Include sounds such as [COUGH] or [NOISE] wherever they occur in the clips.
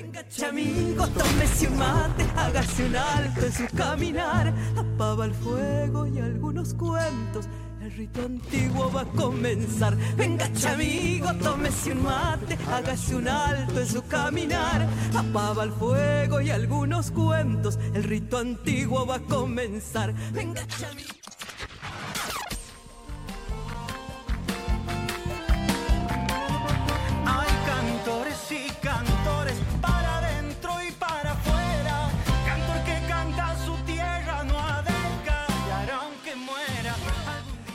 Venga, chamigo, tómese un mate, hágase un alto en su caminar, apaba el fuego y algunos cuentos. El rito antiguo va a comenzar. Venga, chamigo, tómese un mate, hágase un alto en su caminar. Apaba el fuego y algunos cuentos. El rito antiguo va a comenzar. Venga, chamigo.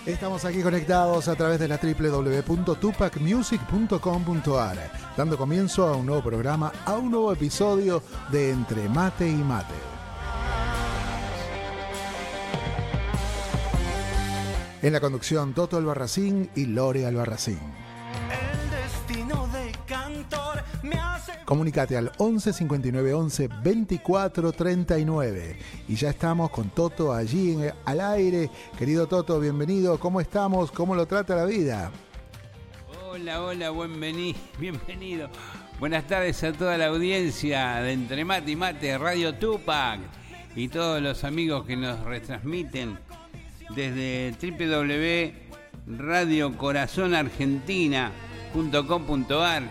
Estamos aquí conectados a través de la www.tupacmusic.com.ar, dando comienzo a un nuevo programa, a un nuevo episodio de Entre Mate y Mate. En la conducción, Toto Albarracín y Lore Albarracín. El destino de cantor me hace Comunicate al 11 59 11 24 39. Y ya estamos con Toto allí al aire. Querido Toto, bienvenido. ¿Cómo estamos? ¿Cómo lo trata la vida? Hola, hola, buen vení- [LAUGHS] bienvenido. Buenas tardes a toda la audiencia de Entre Mate y Mate, Radio Tupac y todos los amigos que nos retransmiten desde www.radiocorazonargentina.com.ar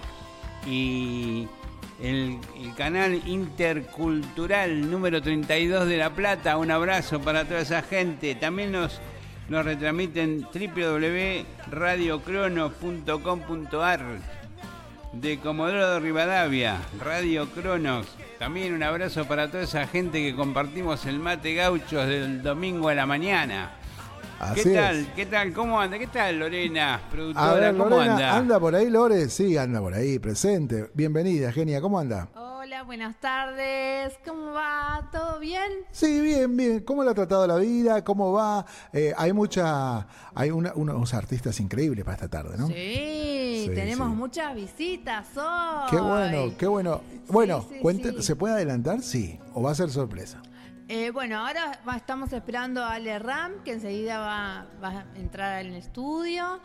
y el, canal intercultural número 32 de La Plata. Un abrazo para toda esa gente. También nos, nos retransmiten www.radiocronos.com.ar de Comodoro Rivadavia, Radio Cronos. También un abrazo para toda esa gente que compartimos el mate gauchos del domingo a la mañana. Así ¿Qué tal? es. ¿Qué tal? ¿Cómo anda? ¿Qué tal, Lorena, productora? A ver, ¿Cómo Lorena, anda? por ahí, Lore? Sí, anda por ahí, presente. Bienvenida, genia. ¿Cómo anda? Hola, buenas tardes. ¿Cómo va? ¿Todo bien? Sí, bien, bien. ¿Cómo le ha tratado la vida? ¿Cómo va? Eh, hay mucha, hay una- unos artistas increíbles para esta tarde, ¿no? Sí, Sí, tenemos sí. muchas visitas hoy. Qué bueno, qué bueno. Bueno, sí, cuente- sí. ¿se puede adelantar? Sí. ¿O va a ser sorpresa? Eh, bueno, ahora estamos esperando a Ale Ram, que enseguida va, a entrar al estudio.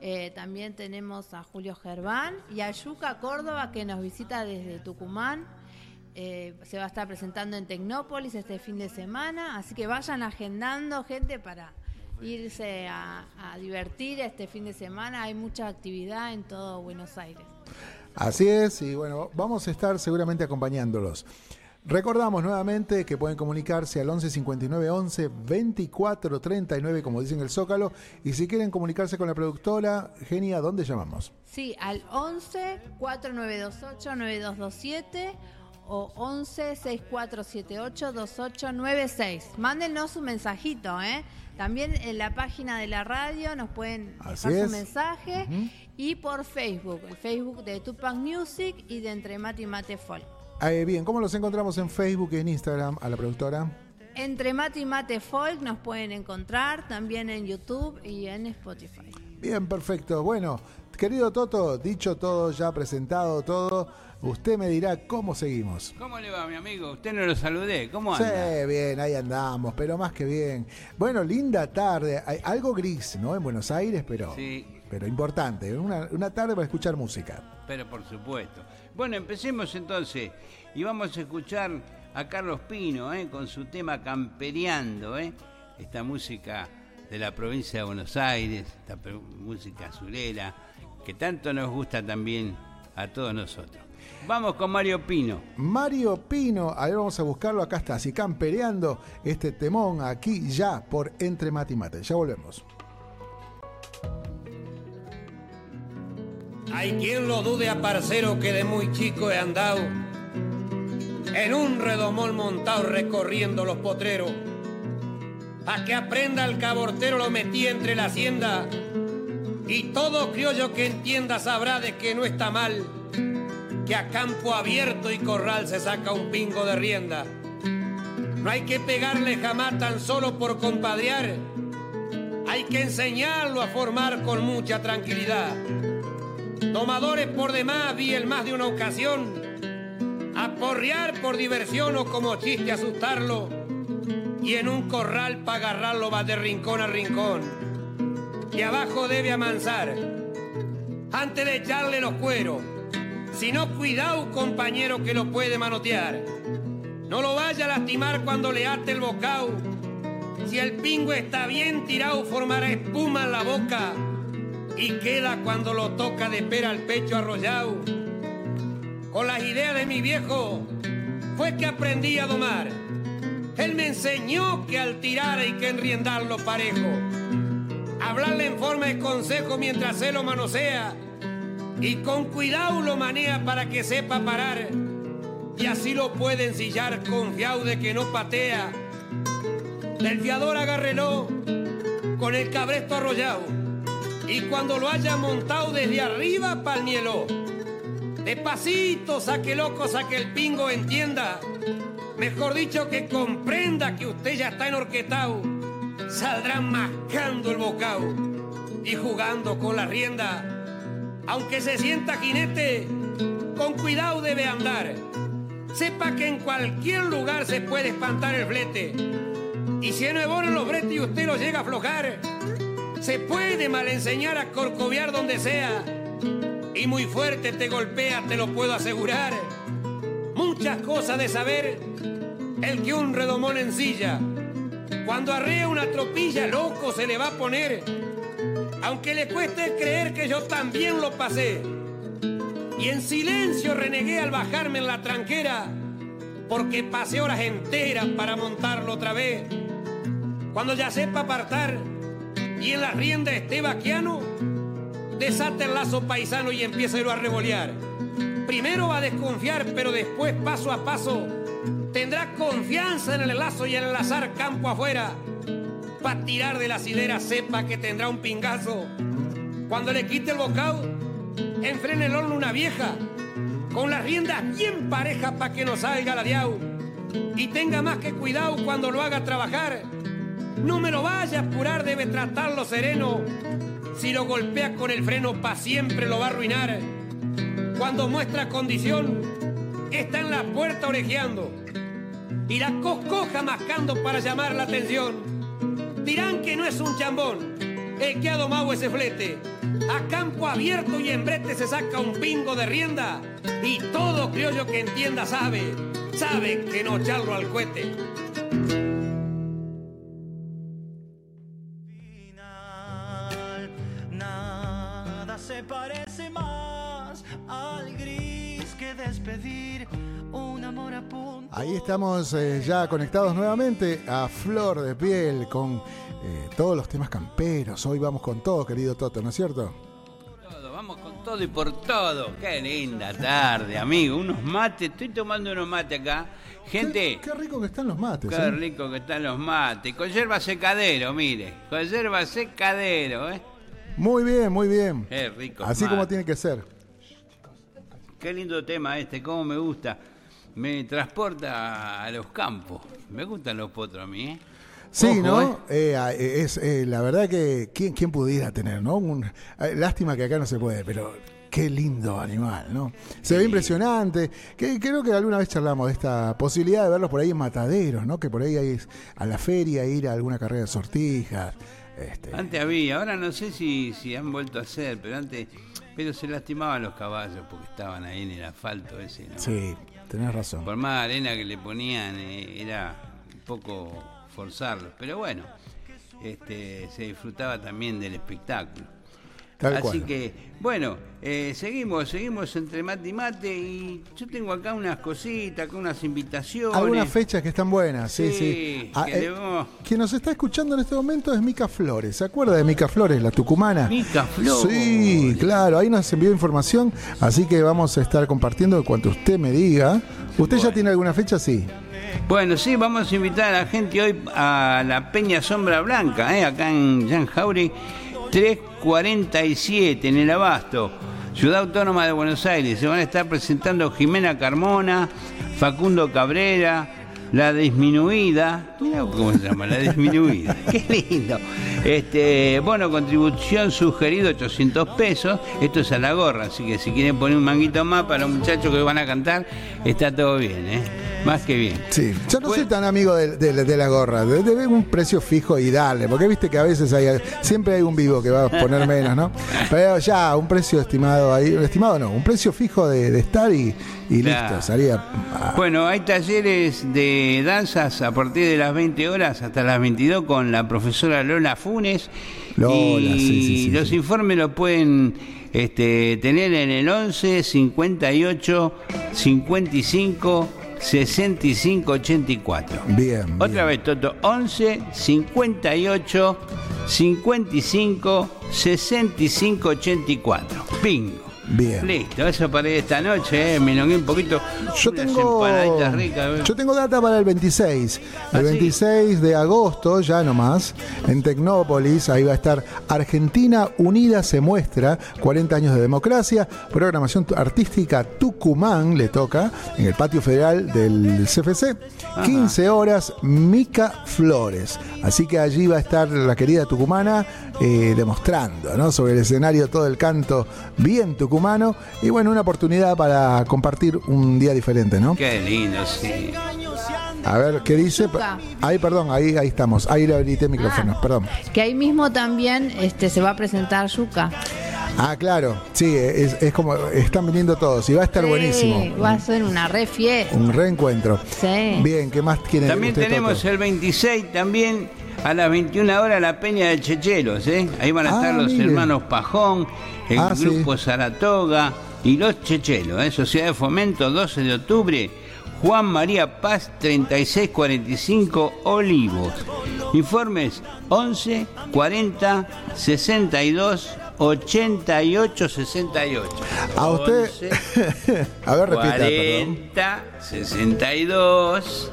Eh, también tenemos a Julio Gerván y a Yuka Córdoba, que nos visita desde Tucumán. Eh, se va a estar presentando en Tecnópolis este fin de semana, así que vayan agendando gente para irse a divertir este fin de semana. Hay mucha actividad en todo Buenos Aires. Así es, y bueno, vamos a estar seguramente acompañándolos. Recordamos nuevamente que pueden comunicarse al 11 59 11 24 39, como dicen el Zócalo. Y si quieren comunicarse con la productora, Genia, ¿dónde llamamos? Sí, al 11 4928 9227 o 11 6478 2896. Mándenos un mensajito, ¿eh? También en la página de la radio nos pueden Así dejar su mensaje y por Facebook, el Facebook de Tupac Music y de Entre Mate y Mate Folk. Eh, bien, ¿cómo los encontramos en Facebook y en Instagram a la productora? Entre Mate y Mate Folk nos pueden encontrar también en YouTube y en Spotify. Bien, perfecto. Bueno, querido Toto, dicho todo, ya presentado todo, usted me dirá cómo seguimos. ¿Cómo le va, mi amigo? Usted no lo saludé. ¿Cómo Sí, anda? bien, ahí andamos, pero más que bien. Bueno, linda tarde, hay algo gris, ¿no? En Buenos Aires, pero, Sí. Pero importante. Una, una tarde para escuchar música. Pero por supuesto. Bueno, empecemos entonces. Y vamos a escuchar a Carlos Pino ¿eh? con su tema Campereando. ¿eh? Esta música de la provincia de Buenos Aires, esta música azulera, que tanto nos gusta también a todos nosotros. Vamos con Mario Pino. Mario Pino, a ver, vamos a buscarlo, acá está, así campereando este temón aquí ya por Entre Mate y Mate. Ya volvemos. Hay quien lo dude a parcero que de muy chico he andado en un redomón montado recorriendo los potreros. A que aprenda el cabortero lo metí entre la hacienda y todo criollo que entienda sabrá de que no está mal que a campo abierto y corral se saca un pingo de rienda. No hay que pegarle jamás tan solo por compadrear, hay que enseñarlo a formar con mucha tranquilidad. Tomadores por demás vi el más de una ocasión. Aporrear por diversión o como chiste asustarlo. Y en un corral para agarrarlo va de rincón a rincón. Y abajo debe amansar. Antes de echarle los cueros. sino cuidado compañero que lo puede manotear. No lo vaya a lastimar cuando le ate el bocao. Si el pingo está bien tirado, formará espuma en la boca y queda cuando lo toca de pera al pecho arrollado. Con las ideas de mi viejo fue que aprendí a domar. Él me enseñó que al tirar hay que enriendarlo parejo. Hablarle en forma de consejo mientras se lo manosea y con cuidado lo manea para que sepa parar y así lo puede ensillar confiado de que no patea. Del fiador agárrelo con el cabresto arrollado y cuando lo haya montado desde arriba palmielo. Despacito saque loco, saque el pingo, entienda. Mejor dicho que comprenda que usted ya está enorquetado. Saldrá mascando el bocao y jugando con la rienda. Aunque se sienta jinete, con cuidado debe andar. Sepa que en cualquier lugar se puede espantar el flete. Y si no es bueno los bretes y usted lo llega a aflojar, se puede mal enseñar a corcoviar donde sea. Y muy fuerte te golpea, te lo puedo asegurar. Muchas cosas de saber el que un redomón ensilla. Cuando arrea una tropilla, loco se le va a poner. Aunque le cueste creer que yo también lo pasé. Y en silencio renegué al bajarme en la tranquera, porque pasé horas enteras para montarlo otra vez. Cuando ya sepa apartar y en la rienda esté vaquiano, desate el lazo paisano y empieza a revolear. Primero va a desconfiar, pero después, paso a paso, tendrá confianza en el lazo y en el azar campo afuera. Para tirar de la sidera sepa que tendrá un pingazo. Cuando le quite el bocado, enfrene el horno una vieja, con las riendas bien parejas para que no salga la diau. Y tenga más que cuidado cuando lo haga trabajar. No me lo vaya a apurar, debe tratarlo sereno. Si lo golpea con el freno, pa' siempre lo va a arruinar. Cuando muestra condición, está en la puerta orejeando. Y la coscoja mascando para llamar la atención. Dirán que no es un chambón el que ha domado ese flete. A campo abierto y en brete se saca un pingo de rienda. Y todo criollo que entienda sabe, sabe que no charlo al cohete. Se parece más al gris que despedir un amor a punto. Ahí estamos eh, ya conectados nuevamente a Flor de Piel con eh, todos los temas camperos. Hoy vamos con todo, querido Toto, ¿no es cierto? Todo, vamos con todo y por todo. Qué linda tarde, amigo. Unos mates, estoy tomando unos mates acá. Gente, Qué, qué rico que están los mates. qué ¿eh? rico que están los mates. Con yerba secadero, mire. Con yerba secadero, ¿eh? Muy bien, muy bien. Qué rico. Así como tiene que ser. Qué lindo tema este, cómo me gusta. Me transporta a los campos. Me gustan los potros a mí, ¿eh? Sí, Ojo, ¿no? Eh, ah, eh, es eh, la verdad que quién, quién pudiera tener, ¿no? Un- eh, lástima que acá no se puede, pero qué lindo animal, ¿no? Se ve impresionante. Que, creo que alguna vez charlamos de esta posibilidad de verlos por ahí en mataderos, ¿no? Que por ahí hay a la feria ir a alguna carrera de sortijas. Este, Antes había, ahora no sé si, si han vuelto a hacer, pero antes, pero se lastimaban los caballos porque estaban ahí en el asfalto ese, ¿no? sí, tenés razón. Por más arena que le ponían, eh, era un poco forzarlos, pero bueno, este, se disfrutaba también del espectáculo. Tal Así cual. que, bueno, eh, seguimos, seguimos entre mate y mate y yo tengo acá unas cositas, acá unas invitaciones. Algunas fechas que están buenas, sí, sí. Sí, Ah, que eh, debemos- quien nos está escuchando en este momento es Mica Flores. ¿Se acuerda de Mica Flores, la tucumana? Mica Flores. Sí, claro, ahí nos envió información, así que vamos a estar compartiendo cuanto usted me diga. ¿Usted ya tiene alguna fecha? Sí. Bueno, sí, vamos a invitar a la gente hoy a la Peña Sombra Blanca, ¿eh? acá en Jan Jauri 347, en el Abasto, Ciudad Autónoma de Buenos Aires. Se van a estar presentando Jimena Carmona, Facundo Cabrera, La Disminuida. Cómo se llama, La Disminuida. [LAUGHS] Qué lindo. Este, bueno, contribución sugerido 800 pesos. Esto es a la gorra, así que si quieren poner un manguito más para los muchachos que van a cantar, está todo bien, ¿eh? Más que bien. Sí, yo no soy tan amigo de, de- de la gorra, de, de un precio fijo y darle, porque viste que a veces hay, siempre hay un vivo que va a poner [LAUGHS] menos, ¿no? Pero ya, un precio estimado ahí, estimado no, un precio fijo de, de estar y, y Claro. listo, salía. ah, Bueno, hay talleres de danzas a partir de las 20 horas hasta las 22 con la profesora Lola Funes. Lola, y sí, sí, sí, los informes los pueden este, tener en el 11 58 55 65 84. Bien. Otra bien. vez, Toto, 11 58 55 65 84. Bingo. Bien. Listo, eso para esta noche, eh. me un poquito. Yo unas tengo, ricas. eh. yo tengo data para el 26. ¿Ah, El sí? 26 de agosto, ya nomás, en Tecnópolis, ahí va a estar Argentina Unida se muestra, 40 años de democracia, programación artística Tucumán, le toca, en el patio federal del CFC, 15 horas, Mica Flores. Así que allí va a estar la querida tucumana eh, demostrando, ¿no? Sobre el escenario todo el canto bien tucumano y bueno, una oportunidad para compartir un día diferente, ¿no? Qué lindo, sí. A ver, ¿qué dice? Ahí, perdón, ahí, ahí estamos. Ahí le habilité el micrófono, Ah. perdón. Que ahí mismo también este, se va a presentar Yuka. Ah, claro. Sí, es, es como están viniendo todos y va a estar Sí, buenísimo. Va a ser una re fiesta. Un reencuentro. Sí. Bien, ¿qué más quieren También usted, tenemos Toto? el 26, también a las 21 horas la Peña de Chechelos, ¿eh? Ahí van a Ah, estar los mire. hermanos Pajón, el Ah, sí. grupo Saratoga y los Chechelos, ¿eh? Sociedad de Fomento, 12 de octubre. Juan María Paz 3645 Olivos. Informes 11 40 62 88 68. A usted. 11, [LAUGHS] a ver, repita, perdón. 40 62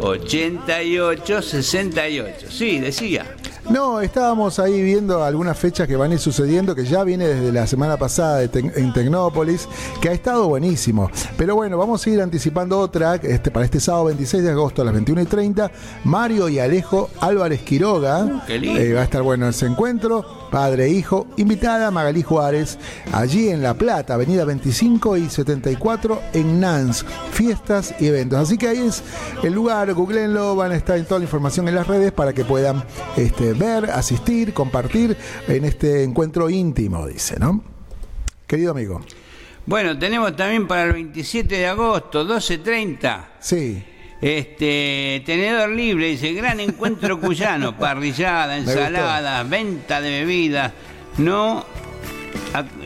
88 68. Sí, decía. No, estábamos ahí viendo algunas fechas que van a ir sucediendo, que ya viene desde la semana pasada de Tec- en Tecnópolis, que ha estado buenísimo. Pero bueno, vamos a ir anticipando otra, este, para este sábado 26 de agosto a las 21 y 30, Mario y Alejo Álvarez Quiroga. qué lindo. Eh, va a estar bueno ese encuentro, padre e hijo, invitada Magalí Juárez, allí en La Plata, avenida 25 y 74 en Nance, fiestas y eventos. Así que ahí es el lugar, googleenlo, van a estar en toda la información en las redes para que puedan este, ver, asistir, compartir en este encuentro íntimo, dice, ¿no? Querido amigo, Bueno, tenemos también para el 27 de agosto, 12.30. sí, Este, tenedor libre, dice, gran encuentro cuyano, [LAUGHS] parrillada, gustó. ensalada, venta de bebidas. No,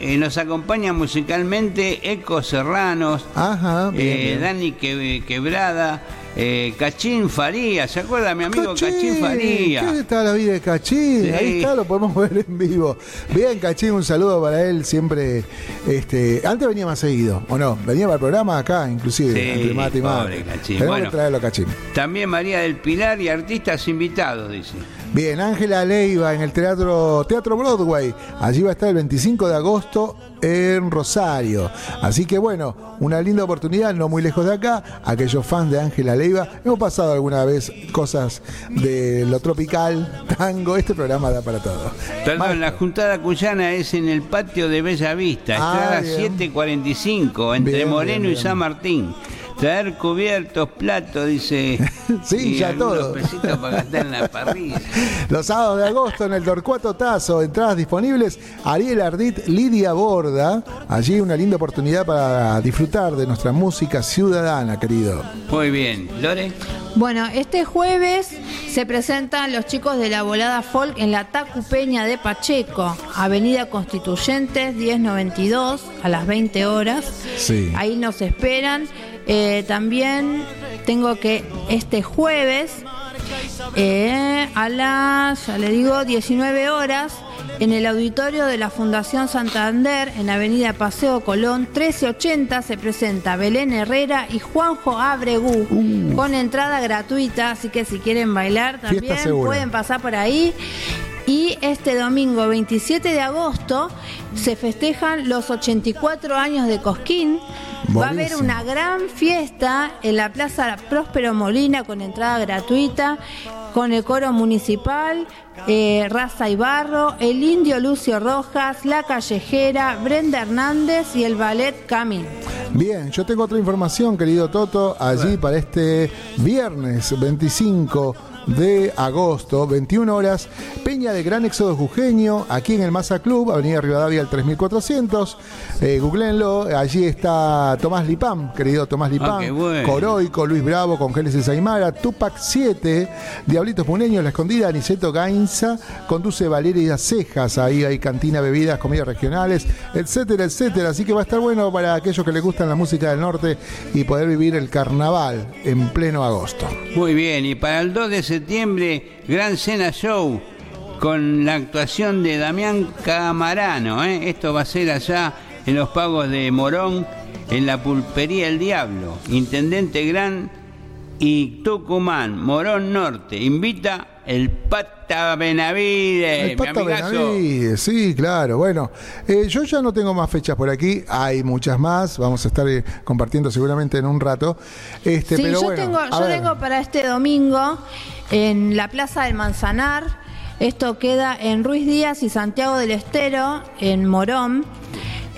eh, nos acompaña musicalmente Eco Serranos, ajá, bien, eh, bien. Dani Que- Quebrada, eh, Cachín Faría, ¿se acuerda mi amigo Cachín, Faría? ¿Qué está la vida de Cachín? Sí. Ahí está, lo podemos [LAUGHS] ver en vivo. Bien, Cachín, un saludo para él. Siempre, este, antes venía más seguido, ¿o no? Venía para el programa acá, inclusive, Sí, entre mate y pobre. Cachín. Bueno. que traerlo a Cachín. También María del Pilar y artistas invitados, dice. Bien, Ángela Leiva en el Teatro, Teatro Broadway. Allí va a estar el 25 de agosto en Rosario. Así que bueno, una linda oportunidad, no muy lejos de acá. Aquellos fans de Ángela Leiva, hemos pasado alguna vez cosas de lo tropical, tango. Este programa da para todo. Perdón, la juntada cuyana es en el patio de Bella Vista, Ah, entrada bien. 745, entre Bien, Moreno bien, y. San Martín. Traer cubiertos, platos, dice. [LAUGHS] Sí, y ya todo. pesitos para gastar en la parrilla. [LAUGHS] Los sábados de agosto en el Torcuato Tazo, entradas disponibles. Ariel Ardit, Lidia Borda. Allí una linda oportunidad para disfrutar de nuestra música ciudadana, querido. Muy bien. Lore, Bueno, este jueves se presentan los chicos de la volada folk en la Tacu Peña de Pacheco, Avenida Constituyentes 1092 a las 20 horas. Sí. Ahí nos esperan. Eh, también tengo que este jueves eh, a las, ya le digo, 19 horas en el auditorio de la Fundación Santander en Avenida Paseo Colón 1380 se presenta Belén Herrera y Juanjo Abregú con entrada gratuita, así que si quieren bailar también pueden pasar por ahí. Y este domingo 27 de agosto se festejan los 84 años de Cosquín. Va a haber una gran fiesta en la Plaza Próspero Molina con entrada gratuita, con el coro municipal, eh, Raza y Barro, el indio Lucio Rojas, la callejera, Brenda Hernández y el ballet Camín. Bien, yo tengo otra información, querido Toto, allí para este viernes 25 de agosto, 21 horas, Peña de Gran Éxodo Jujeño, aquí en el Massa Club, Avenida Rivadavia al 3400. Eh, googleenlo, allí está Tomás Lipam, querido Tomás Lipam, Ah, qué bueno. Coroico, Luis Bravo, con Génesis Aymara, Tupac 7, Diablitos Puneños, La Escondida, Aniceto Gainza, conduce Valeria Cejas, ahí hay cantina, bebidas, comidas regionales, etcétera, etcétera. Así que va a estar bueno para aquellos que les gustan la música del norte y poder vivir el carnaval en pleno agosto. Muy bien, y para el 2 de septiembre, Gran Cena Show con la actuación de Damián Camarano. ¿eh? Esto va a ser allá en los pagos de Morón, en la pulpería El Diablo. Intendente Gran y Tucumán, Morón Norte. Invita el Pata Benavides, El mi Pata amigazo. Benavides, sí, claro. Bueno, eh, yo ya no tengo más fechas por aquí, hay muchas más, vamos a estar eh, compartiendo seguramente en un rato. Este, Sí, pero yo, bueno, tengo, yo tengo para este domingo en la Plaza del Manzanar. Esto queda en Ruiz Díaz y Santiago del Estero, en Morón.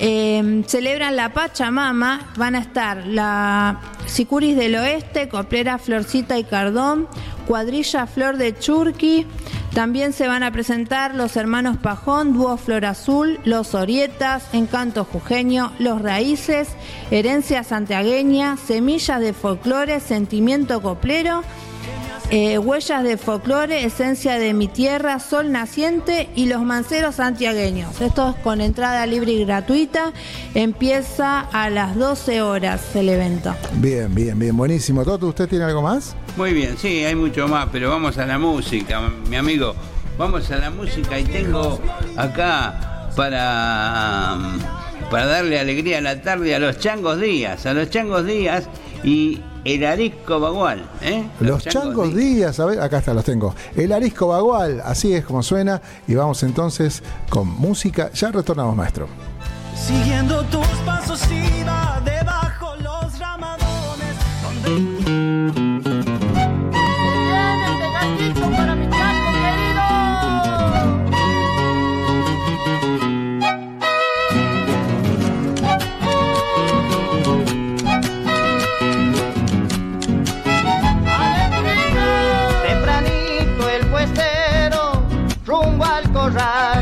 Eh, celebran la Pachamama. Van a estar la Sicuris del Oeste, Coplera Florcita y Cardón, Cuadrilla Flor de Churqui. También se van a presentar los hermanos Pajón, Dúo Flor Azul, Los Orietas, Encanto Jujeño, Los Raíces, Herencia Santiagueña, Semillas de Folclore, Sentimiento Coplero. Eh, huellas de folclore, esencia de mi tierra, sol naciente y los manceros santiagueños. Esto es con entrada libre y gratuita. Empieza a las 12 horas el evento. Bien, bien, bien, buenísimo. Toto, ¿usted tiene algo más? Muy bien, sí, hay mucho más, pero vamos a la música, mi amigo. Vamos a la música y tengo acá para, para darle alegría a la tarde a los changos días, a los changos días y el arisco bagual. ¿eh? Los changos días, a ver, acá está, los tengo. El arisco bagual, así es como suena. Y vamos entonces con música. Ya retornamos, maestro. Siguiendo tus pasos iba debajo los ramadones donde Right.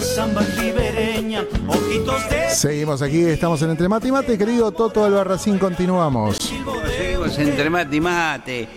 Samba ribereña, ojitos de Seguimos aquí, estamos en Entre Mate y Mate. Querido Toto Albarracín, continuamos. Seguimos entre mate y mate.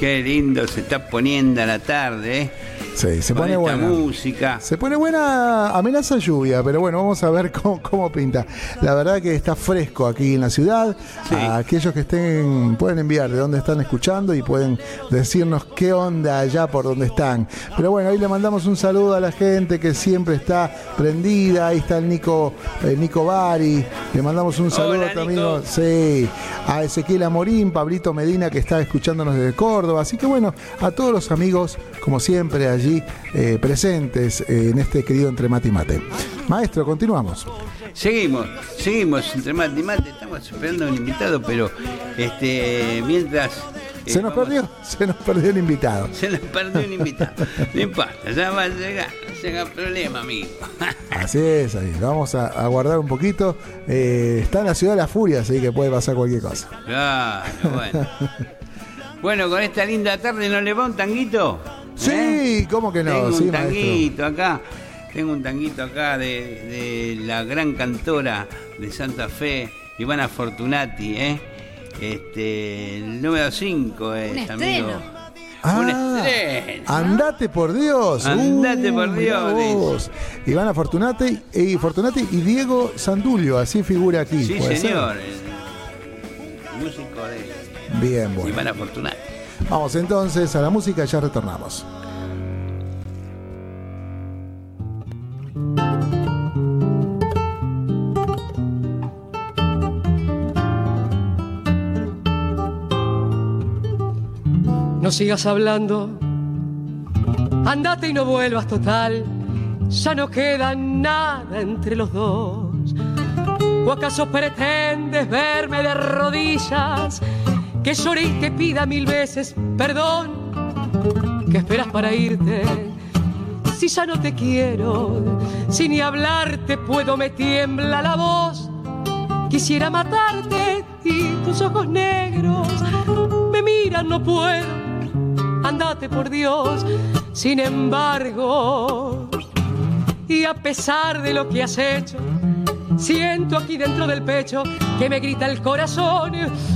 Qué lindo se está poniendo la tarde. ¿eh? Sí, se pone buena. música. Se pone buena amenaza lluvia, pero bueno, vamos a ver [LAUGHS] cómo, cómo pinta. La verdad que está fresco aquí en la ciudad. Sí. A aquellos que estén, pueden enviar de dónde están escuchando y pueden decirnos qué onda allá por donde están. Pero bueno, ahí le mandamos un saludo a la gente que siempre está prendida. Ahí está el Nico, el Nico Bari. Le mandamos un saludo Hola, también Nico. sí, a Ezequiel Amorín, Pablito Medina que está escuchándonos desde Córdoba. Así que bueno, a todos los amigos, como siempre, allí eh, presentes eh, en este querido Entre Mate y Mate. Maestro, continuamos. Seguimos, seguimos entre mate y mate. Estamos esperando a un invitado, pero este mientras. eh, Se nos vamos- perdió, [LAUGHS] se nos perdió el invitado. Se nos perdió un invitado. No importa, ya va a llegar. Haga problema, amigo. [LAUGHS] Así es, ahí. Vamos a, a guardar un poquito. Eh, está en la ciudad de la furia, así que puede pasar cualquier cosa. Claro, bueno. [LAUGHS] Bueno, con esta linda tarde, ¿no le va un tanguito? Sí, ¿Eh? ¿cómo que no? Tengo Sí, un maestro. tanguito acá. Tengo un tanguito acá de, de la gran cantora de Santa Fe, Ivana Fortunati, ¿eh? Este, el número 5 es, Un amigo. estreno. Un Ah, estreno. Andate por Dios. Andate por Dios. Ivana Fortunati y, Fortunati y Diego Sandulio, así figura aquí. Sí, ¿puede ser? señor. El músico de Bien, bueno. Ivana Fortunati. Vamos entonces a la música, ya retornamos. No sigas hablando, andate y no vuelvas total, ya no queda nada entre los dos. ¿O acaso pretendes verme de rodillas, que llore y te pida mil veces perdón? ¿Qué esperas para irte? Si ya no te quiero, si ni hablarte puedo me tiembla la voz. Quisiera matarte y tus ojos negros me miran, no puedo. Andate por Dios, sin embargo. Y a pesar de lo que has hecho, siento aquí dentro del pecho que me grita el corazón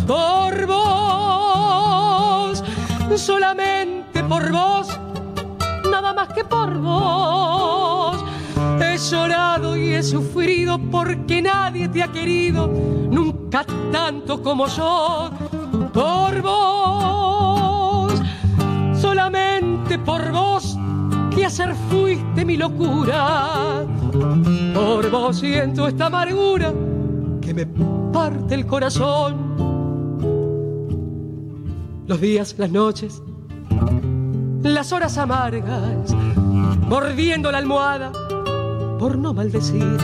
por vos, solamente por vos, nada más que por vos. He llorado y he sufrido porque nadie te ha querido nunca tanto como yo. Por vos, solamente por vos, que hacer fuiste mi locura. Por vos siento esta amargura que me parte el corazón. Los días, las noches, las horas amargas, mordiendo la almohada por no maldecir,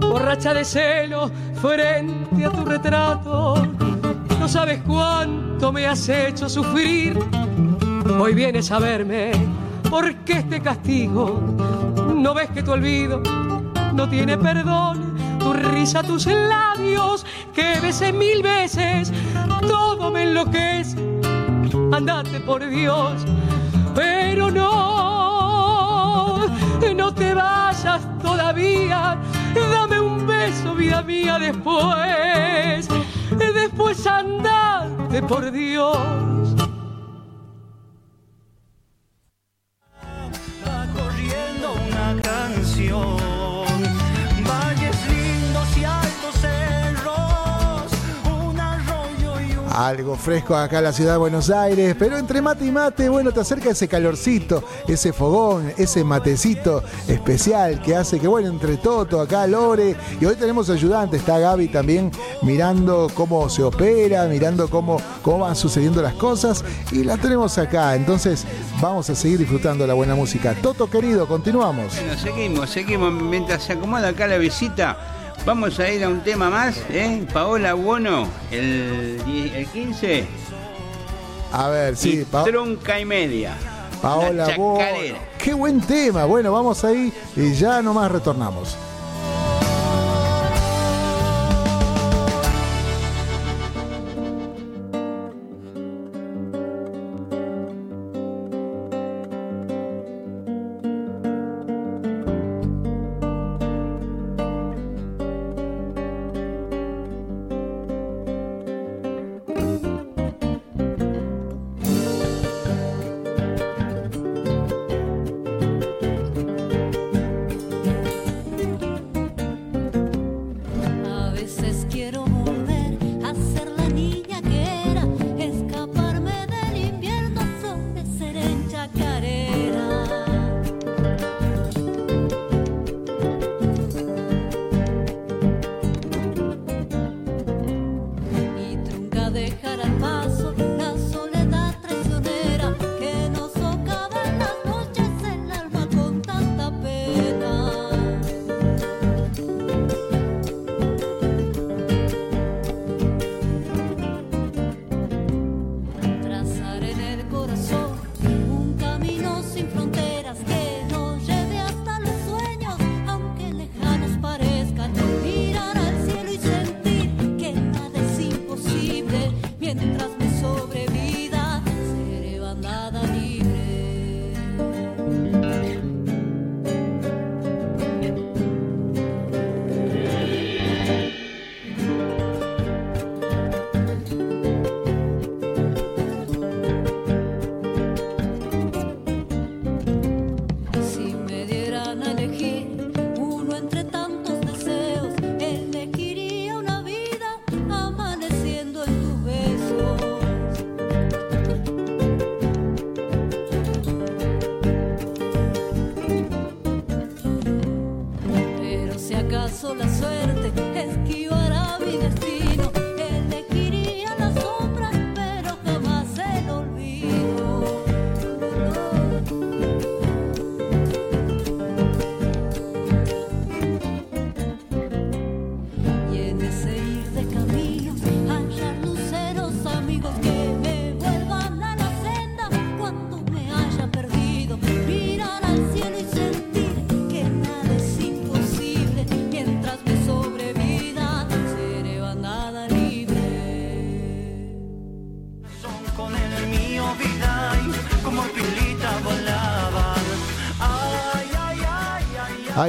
borracha de celo frente a tu retrato. No sabes cuánto me has hecho sufrir. Hoy vienes a verme porque este castigo. No ves que tu olvido no tiene perdón. Tu risa, tus labios que besé mil veces, todo me enloquece. Andate por Dios, pero no, no te vayas todavía. Dame un beso, vida mía, después. Después andate por Dios. Algo fresco acá en la ciudad de Buenos Aires, pero entre mate y mate, bueno, te acerca ese calorcito, ese fogón, ese matecito especial que hace que, bueno, entre Toto, acá Lore, y hoy tenemos ayudantes, está Gaby también mirando cómo se opera, mirando cómo, cómo van sucediendo las cosas, y la tenemos acá, entonces vamos a seguir disfrutando la buena música. Toto querido, continuamos. Bueno, seguimos, seguimos. Mientras se acomoda acá la visita, vamos a ir a un tema más, ¿eh? Paola Bono, el, die- el 15, A ver, sí, y Tronca y Media. Paola chacarera. Qué buen tema. Bueno, vamos ahí y ya nomás retornamos.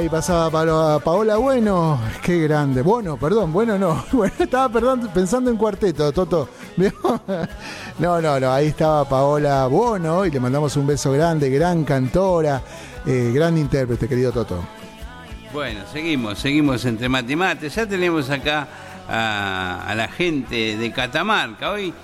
Ahí pasaba Pa- Paola Bueno, qué grande. Bueno, perdón, bueno no. [LAUGHS] Bueno, estaba pensando en cuarteto, Toto. [LAUGHS] No, no, no, ahí estaba Paola Bueno y le mandamos un beso grande, gran cantora, eh, gran intérprete, querido Toto. Bueno, seguimos, seguimos entre mate. Ya tenemos acá a la gente de Catamarca. Hoy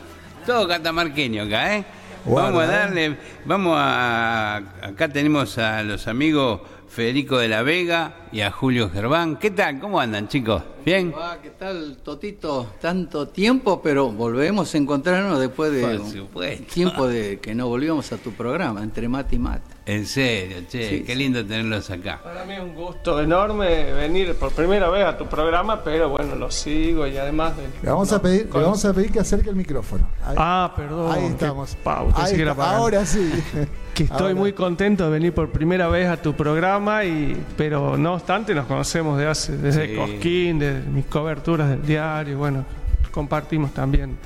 todo catamarqueño acá, ¿eh? Guarda, vamos a ¿eh? darle, vamos a... Acá tenemos a los amigos Federico de la Vega y a Julio Gerván. ¿Qué tal? ¿Cómo andan, chicos? ¿Bien? Ah, ¿Qué tal, Totito? Tanto tiempo, pero volvemos a encontrarnos después de un tiempo de que no volvíamos a tu programa, entre mate y mate. En serio, che, Sí, qué lindo tenerlos acá. Para mí es un gusto enorme venir por primera vez a tu programa, pero bueno, lo sigo y además... de- Le vamos, a pedir, le vamos a pedir que acerque el micrófono. Ahí, Ah, perdón. ahí estamos. pensé Ahí que era está, para- ahora sí. [LAUGHS] Que estoy Ahora. muy contento de venir por primera vez a tu programa, y pero no obstante nos conocemos de hace, desde Sí. Cosquín, de mis coberturas del diario, bueno, compartimos también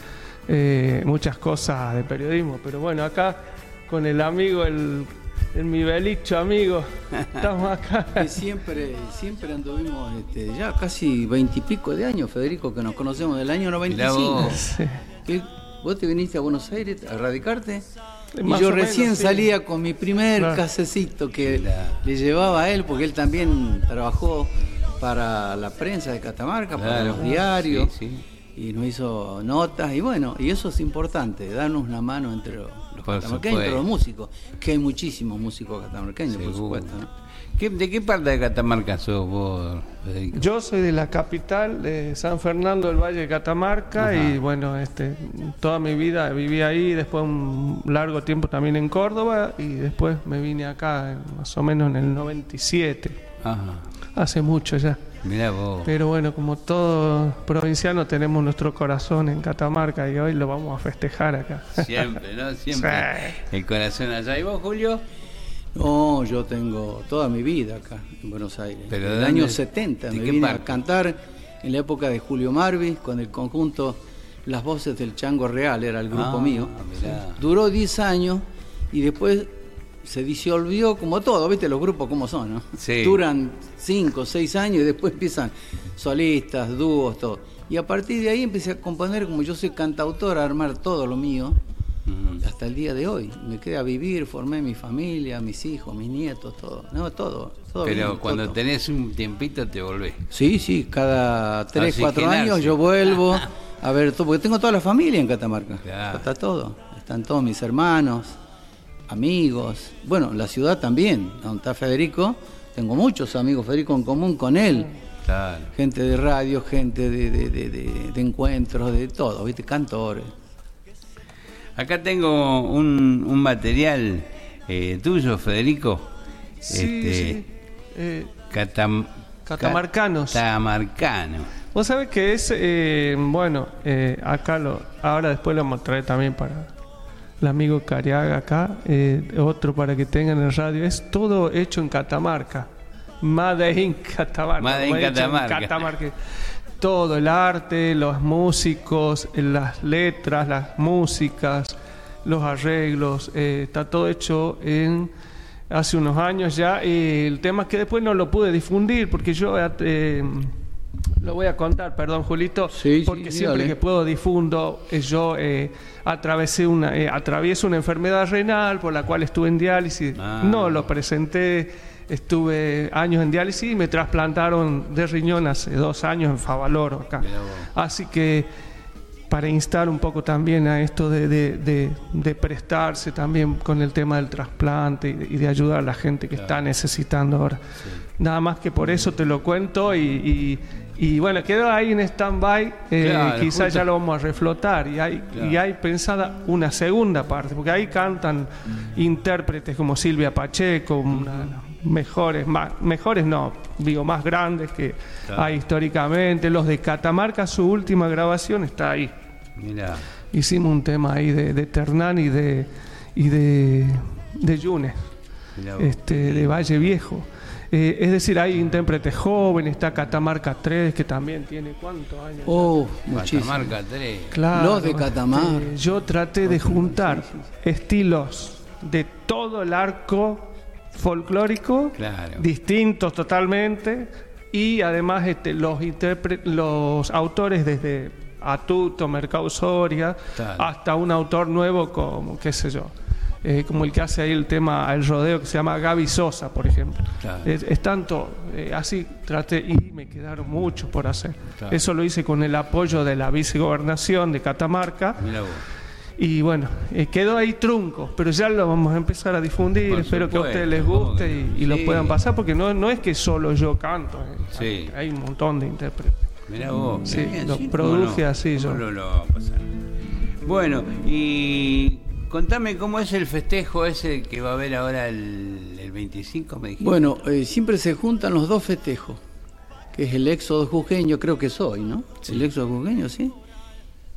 eh, muchas cosas de periodismo, pero bueno, acá con el amigo, el, el mi belicho amigo, estamos acá. [LAUGHS] Que siempre, siempre anduvimos este, ya casi veintipico de años, Federico, que nos conocemos del año Mirá 95. vos. Sí. Que ¿Vos te viniste a Buenos Aires a radicarte? Y Más yo menos, recién sí. salía con mi primer Claro. casecito que Claro. le llevaba a él, porque él también trabajó para la prensa de Catamarca, para los diarios, Sí, y nos hizo notas, y bueno, y eso es importante, darnos una mano entre los, los catamarqueños, supuesto. los músicos, que hay muchísimos músicos catamarqueños, por supuesto. ¿no? ¿Qué- ¿De qué parte de Catamarca sos vos, Federico? Yo soy de la capital de San Fernando del Valle de Catamarca Ajá. y bueno, este, toda mi vida viví ahí, después un largo tiempo también en Córdoba y después me vine acá más o menos en el 97, Ajá. hace mucho ya. Mirá vos. Pero bueno, como todo provinciano tenemos nuestro corazón en Catamarca y hoy lo vamos a festejar acá. Siempre, ¿no? Siempre. [LAUGHS] Sí. El corazón allá. ¿Y vos, Julio? No, yo tengo toda mi vida acá en Buenos Aires. Pero Desde ¿de el año dónde? 70 ¿De me vine parte? a cantar en la época de Julio Marvis con el conjunto Las Voces del Chango Real, era el grupo Ah, mío. mirá. Duró 10 años y después se disolvió como todo, ¿viste? Los grupos como son, ¿no? Sí. Duran 5 o 6 años y después empiezan solistas, dúos, todo. Y a partir de ahí empecé a componer, como yo soy cantautor, a armar todo lo mío hasta el día de hoy. Me quedé a vivir, formé mi familia, mis hijos, mis nietos, todo. No, todo. todo Pero bien, cuando todo. tenés un tiempito te volvés. Sí, sí, cada 3, 4 Oxigenarse. años yo vuelvo a ver todo, porque tengo toda la familia en Catamarca. Claro. Está todo. Están todos mis hermanos, amigos. Bueno, la ciudad también, donde está Federico. Tengo muchos amigos, Federico, en común con él. Claro. Gente de radio, gente de, de- de- de- de encuentros, de todo, ¿viste? Cantores. Acá tengo un, un material eh, tuyo, Federico. Sí, Este, sí. Eh, Catam- Catamarcanos. Catamarcano. Vos sabés que es, eh, bueno, eh, acá lo, ahora después lo traer también para el amigo Cariaga acá, eh, otro para que tengan en radio, es todo hecho en Catamarca, Made in Catamarca. Made in Catamarca. Catamarca. Todo, el arte, los músicos, eh, las letras, las músicas, los arreglos, eh, está todo hecho en hace unos años ya. y el tema es que después no lo pude difundir porque yo eh, lo voy a contar, perdón Julito, Sí, sí, porque siempre dígale. que puedo difundo. eh, yo eh, atravesé una, eh, atravieso una enfermedad renal por la cual estuve en diálisis. Ah. No lo presenté, estuve años en diálisis y me trasplantaron de riñón hace dos años en Favaloro acá. Así que para instar un poco también a esto de, de- de- de prestarse también con el tema del trasplante y de, y de ayudar a la gente que está necesitando ahora. Nada más que por eso te lo cuento y, y- y bueno, quedó ahí en stand-by, eh, Claro, quizás ya lo vamos a reflotar y hay, Claro. y hay pensada una segunda parte, porque ahí cantan intérpretes como Silvia Pacheco, una las mejores, más, mejores no, digo más grandes que Claro. hay históricamente, los de Catamarca, su última grabación está ahí. Hicimos un tema ahí de, de Ternán y de y de, de Yunes, este, de Valle Viejo. Eh, es decir, hay intérpretes jóvenes, está Catamarca 3, que también tiene cuántos años. Oh, muchísimo. Catamarca 3. Claro, Los de Catamarca. yo traté de juntar estilos de todo el arco folclórico, Claro. distintos totalmente, y además este, los, los autores desde Atuto, Mercado Soria, Claro. hasta un autor nuevo como, qué sé yo, eh, como el que hace ahí el tema El Rodeo, que se llama Gaby Sosa, por ejemplo. Claro. Es, es tanto, eh, así traté y me quedaron muchos por hacer. Claro. Eso lo hice con el apoyo de la vicegobernación de Catamarca. Mirá vos. Y bueno, eh, quedó ahí trunco, pero ya lo vamos a empezar a difundir. Por Espero que a ustedes les ¿cómo guste y, lo puedan pasar, porque no, no es que solo yo canto, eh, Sí. hay un montón de intérpretes. Mirá vos. Sí, lo ¿cómo produje no? así ¿Cómo yo. lo- lo vamos a pasar? Bueno, y contame cómo es el festejo ese que va a haber ahora el, el 25, me dijiste. Bueno, eh, siempre se juntan los dos festejos, que es el éxodo jujeño, creo que es hoy, ¿no? El éxodo jujeño, sí.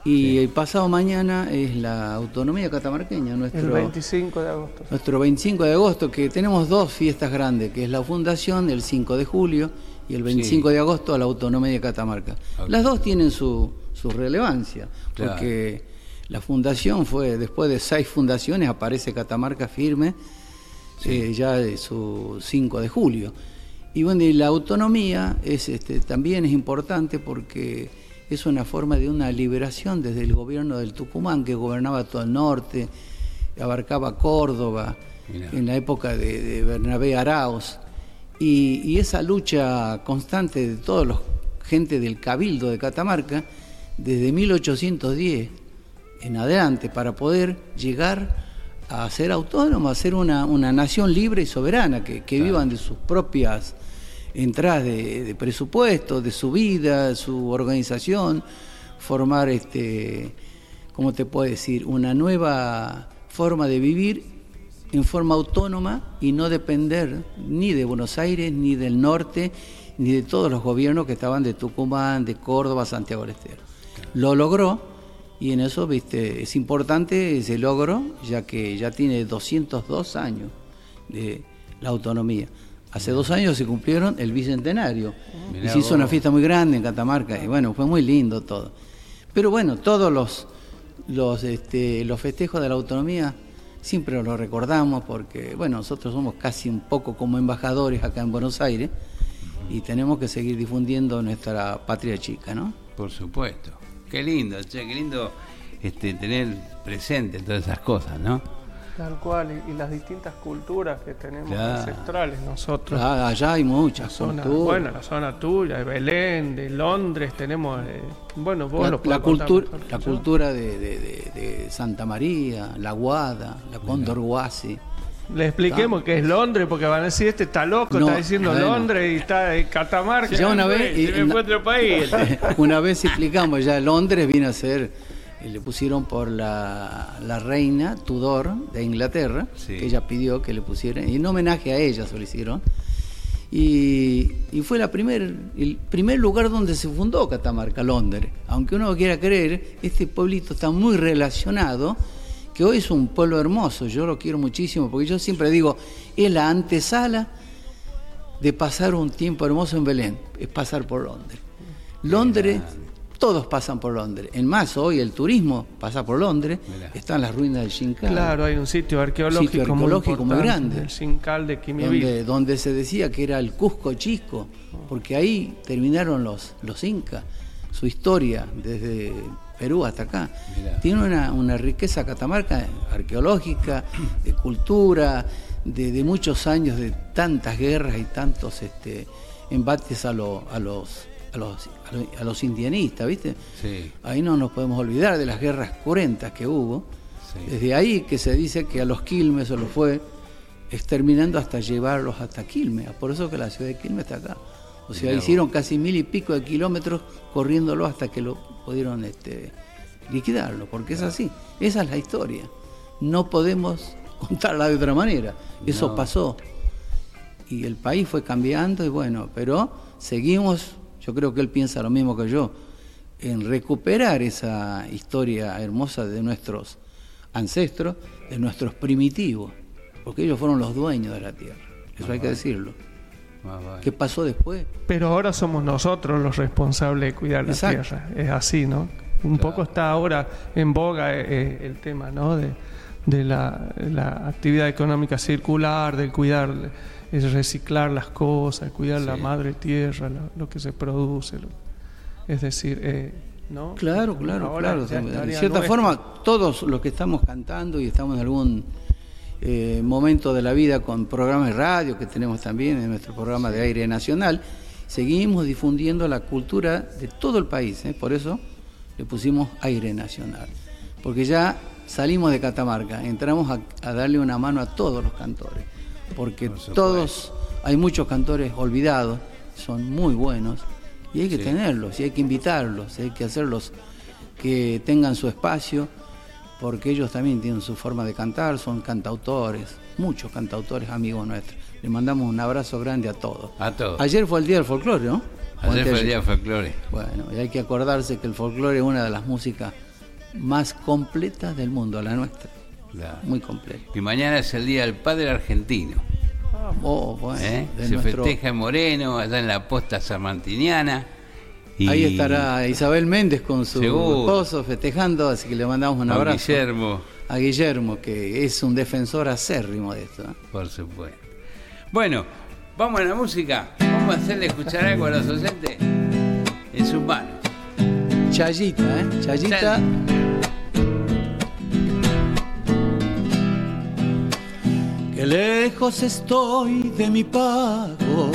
Y el pasado mañana es la autonomía catamarqueña, nuestro, El 25 de agosto. nuestro 25 de agosto, que tenemos dos fiestas grandes, que es la fundación el 5 de julio y el 25 Sí. de agosto la autonomía de Catamarca. Las dos tienen su, su relevancia, Claro. porque la fundación fue, después de seis fundaciones, aparece Catamarca firme, eh, ya de su 5 de julio. Y bueno, y la autonomía es, este, también es importante porque es una forma de una liberación desde el gobierno del Tucumán, que gobernaba todo el norte, abarcaba Córdoba, Mirá. en la época de, de Bernabé Arauz. Y, y esa lucha constante de todos los gente del Cabildo de Catamarca, desde 1810 en adelante, para poder llegar a ser autónoma, a ser una, una nación libre y soberana, que, que vivan de sus propias entradas de, de presupuesto, de su vida, su organización, formar, este, ¿cómo te puedo decir?, una nueva forma de vivir en forma autónoma y no depender ni de Buenos Aires, ni del norte, ni de todos los gobiernos que estaban de Tucumán, de Córdoba, Santiago del Estero. Lo logró y en eso, viste, es importante ese logro, ya que ya tiene 202 años de la autonomía. Hace dos años se cumplieron el bicentenario y se hizo vos. una fiesta muy grande en Catamarca y bueno, fue muy lindo todo. Pero bueno, todos los, los, este, los festejos de la autonomía siempre los recordamos porque, bueno, nosotros somos casi un poco como embajadores acá en Buenos Aires y tenemos que seguir difundiendo nuestra patria chica, ¿no? Por supuesto. Qué lindo, che, qué lindo este, tener presente todas esas cosas, ¿no? Tal cual, y, y las distintas culturas que tenemos Claro. ancestrales nosotros. Ah, allá hay muchas zona, culturas. bueno, la zona tuya, de Belén, de Londres, tenemos, eh, bueno, vos la, lo la cultura, la cultura de, de- Santa María, la Guada, la Cóndor Guasi. Le expliquemos que es Londres, porque van a decir, este está loco, No, está diciendo bueno. Londres y está en Catamarca. Ya una vez, y- a otro país. [LAUGHS] una vez explicamos, ya Londres viene a ser, eh, le pusieron por la, la reina Tudor de Inglaterra, Sí. que ella pidió que le pusieran, y en homenaje a ella se lo hicieron. Y, y fue la primer, el primer lugar donde se fundó Catamarca, Londres. Aunque uno no quiera creer, este pueblito está muy relacionado, que hoy es un pueblo hermoso, yo lo quiero muchísimo, porque yo siempre digo, es la antesala de pasar un tiempo hermoso en Belén, es pasar por Londres. Londres, todos pasan por Londres. En más, hoy el turismo pasa por Londres, Mirá. están las ruinas del Shinkai. Claro, hay un sitio arqueológico, Sitio arqueológico muy grande. el Sincal de donde, donde se decía que era el Cusco Chisco, porque ahí terminaron los, los incas, su historia desde Perú hasta acá. Mirá. Tiene una, una riqueza catamarca arqueológica, de cultura, de, de muchos años de tantas guerras y tantos este, embates a, lo- a los, a, los, a los- a los indianistas, ¿viste? Sí. Ahí no nos podemos olvidar de las guerras curentas que hubo. Sí. Desde ahí que se dice que a los Quilmes se los fue exterminando hasta llevarlos hasta Quilmes. Por eso que la ciudad de Quilmes está acá. O sea, Mirá hicieron casi mil y pico de kilómetros corriéndolo hasta que lo pudieron este, liquidarlo, porque es así. Esa es la historia. No podemos [LAUGHS] contarla de otra manera. Eso No. pasó. Y el país fue cambiando y bueno, pero seguimos, yo creo que él piensa lo mismo que yo, en recuperar esa historia hermosa de nuestros ancestros, de nuestros primitivos, porque ellos fueron los dueños de la tierra. Eso hay que decirlo. Vale. ¿Qué pasó después? Pero ahora somos nosotros los responsables de cuidar la Exacto. tierra. Es así, ¿no? Un poco está ahora en boga eh, eh, el tema, ¿no? De, de la, la actividad económica circular, del cuidar, es reciclar las cosas, cuidar la madre tierra, lo, lo que se produce. lo- es decir, eh, ¿no? Claro, claro, Ahora claro. De cierta nuestro. forma, todos los que estamos cantando y estamos en algún eh, momento de la vida con programas de radio que tenemos también en nuestro programa de aire nacional, seguimos difundiendo la cultura de todo el país. ¿eh? Por eso le pusimos aire nacional. Porque ya salimos de Catamarca, entramos a, a darle una mano a todos los cantores. Porque todos, hay muchos cantores olvidados, son muy buenos y hay que Sí. tenerlos, y hay que invitarlos, y hay que hacerlos que tengan su espacio, porque ellos también tienen su forma de cantar, son cantautores, muchos cantautores amigos nuestros. Les mandamos un abrazo grande a todos. A todos. Ayer fue el día del folclore, ¿no? Ayer fue el día del folclore. Bueno, y hay que acordarse que el folclore es una de las músicas más completas del mundo, la nuestra. Claro. Muy completa. Y mañana es el Día del Padre Argentino. Oh, bueno, ¿eh? Se nuestro- festeja en Moreno, allá en la posta sarmantiniana. Y Ahí estará Isabel Méndez con su Seguro. esposo festejando, así que le mandamos un Don abrazo. Guillermo, A Guillermo, que es un defensor acérrimo de esto. ¿eh? por supuesto. Bueno, vamos a la música. Vamos a hacerle escuchar algo a los oyentes en sus manos. Chayita, ¿eh? Chayita. Chay. Que lejos estoy de mi pago,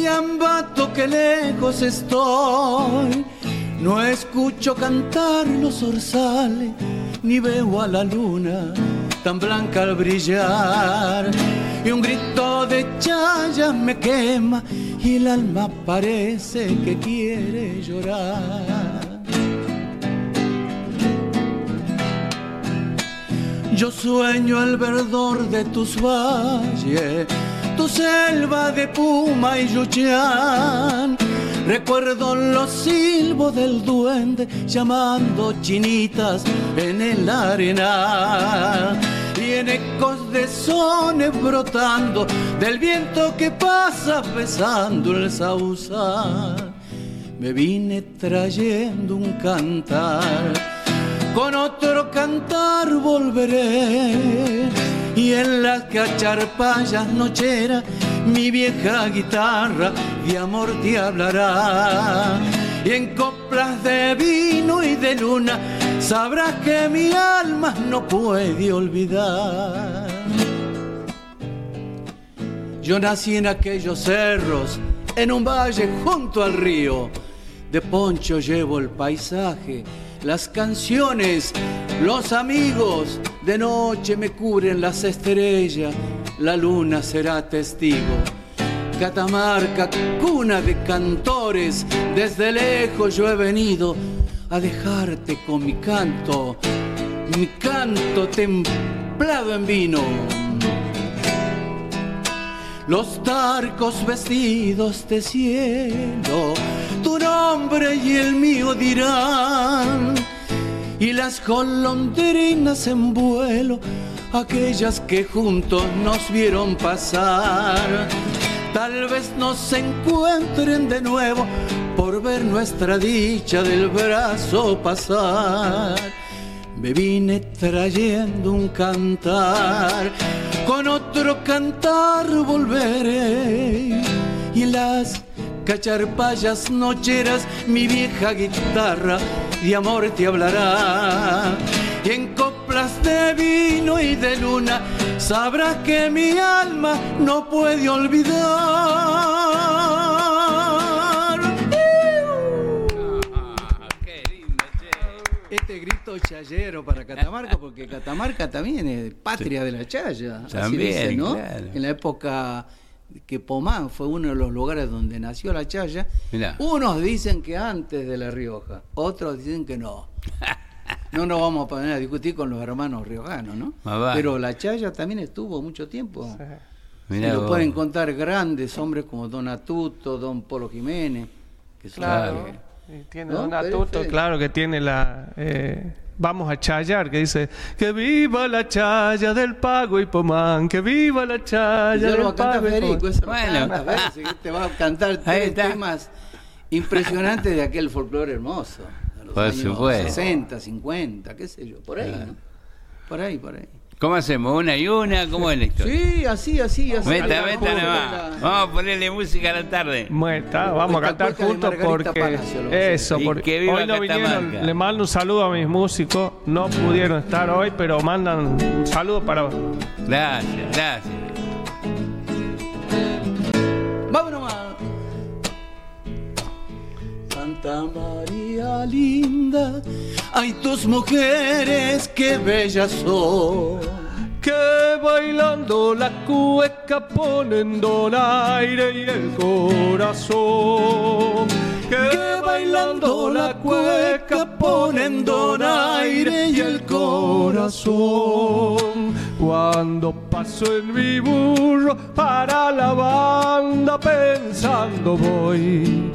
de Ambato que lejos estoy. No escucho cantar los orzales, ni veo a la luna tan blanca al brillar. Y un grito de chaya me quema y el alma parece que quiere llorar. Yo sueño el verdor de tus valles, tu selva de puma y yuchán. Recuerdo los silbos del duende llamando chinitas en el arenal. Y en ecos de sones brotando del viento que pasa besando el sausal. Me vine trayendo un cantar con otro cantar volveré y en las cacharpayas nocheras mi vieja guitarra de amor te hablará y en coplas de vino y de luna sabrás que mi alma no puede olvidar yo nací en aquellos cerros, en un valle junto al río. De poncho llevo el paisaje, las canciones, los amigos. De noche me cubren las estrellas, la luna será testigo. Catamarca, cuna de cantores, desde lejos yo he venido a dejarte con mi canto, mi canto templado en vino. Los tarcos vestidos de cielo, tu nombre y el mío dirán. Y las golondrinas en vuelo, aquellas que juntos nos vieron pasar. Tal vez nos encuentren de nuevo por ver nuestra dicha del brazo pasar. Me vine trayendo un cantar, con otro cantar volveré. Y las cacharpayas nocheras mi vieja guitarra de amor te hablará. Y en coplas de vino y de luna sabrás que mi alma no puede olvidar. qué lindo, che. Este grito chayero para Catamarca, porque Catamarca también es patria de la chaya. así También, dicen, ¿no? claro. En la época que Pomán fue uno de los lugares donde nació la chaya, Mirá. unos dicen que antes de La Rioja, otros dicen que no. [LAUGHS] No nos vamos a poner a discutir con los hermanos riojanos, ¿no? Pero la chaya también estuvo mucho tiempo. Mirá y lo vos. pueden contar grandes hombres como Don Atuto, Don Polo Jiménez, que son Claro. que- Y tiene ¿No? Don Atuto, claro que tiene la. eh, vamos a chayar, que dice: Que viva la chaya del Pago y Pomán, que viva la chaya del Pago y Federico, Pomán. Bueno. Así que te va a cantar [LAUGHS] tres temas impresionantes de aquel folclore hermoso. de los Por años supuesto. 60, 50, qué sé yo, por ahí. ¿no? Por ahí, por ahí. ¿Cómo hacemos? ¿Una y una? ¿Cómo es la historia? Sí, así, así, así. Meta junto, nomás. Vamos a ponerle música a la tarde. Muerta, vamos a cantar juntos porque Palacio, eso, Y porque que hoy no vinieron. Le mando un saludo a mis músicos, no pudieron estar hoy, pero mandan un saludo para. Gracias, gracias. Vamos nomás. Santa María linda, ay tus mujeres qué bellas son. Que bailando la cueca ponen donaire y el corazón. Que bailando la cueca ponen donaire y el corazón. Cuando paso en mi burro para la banda pensando voy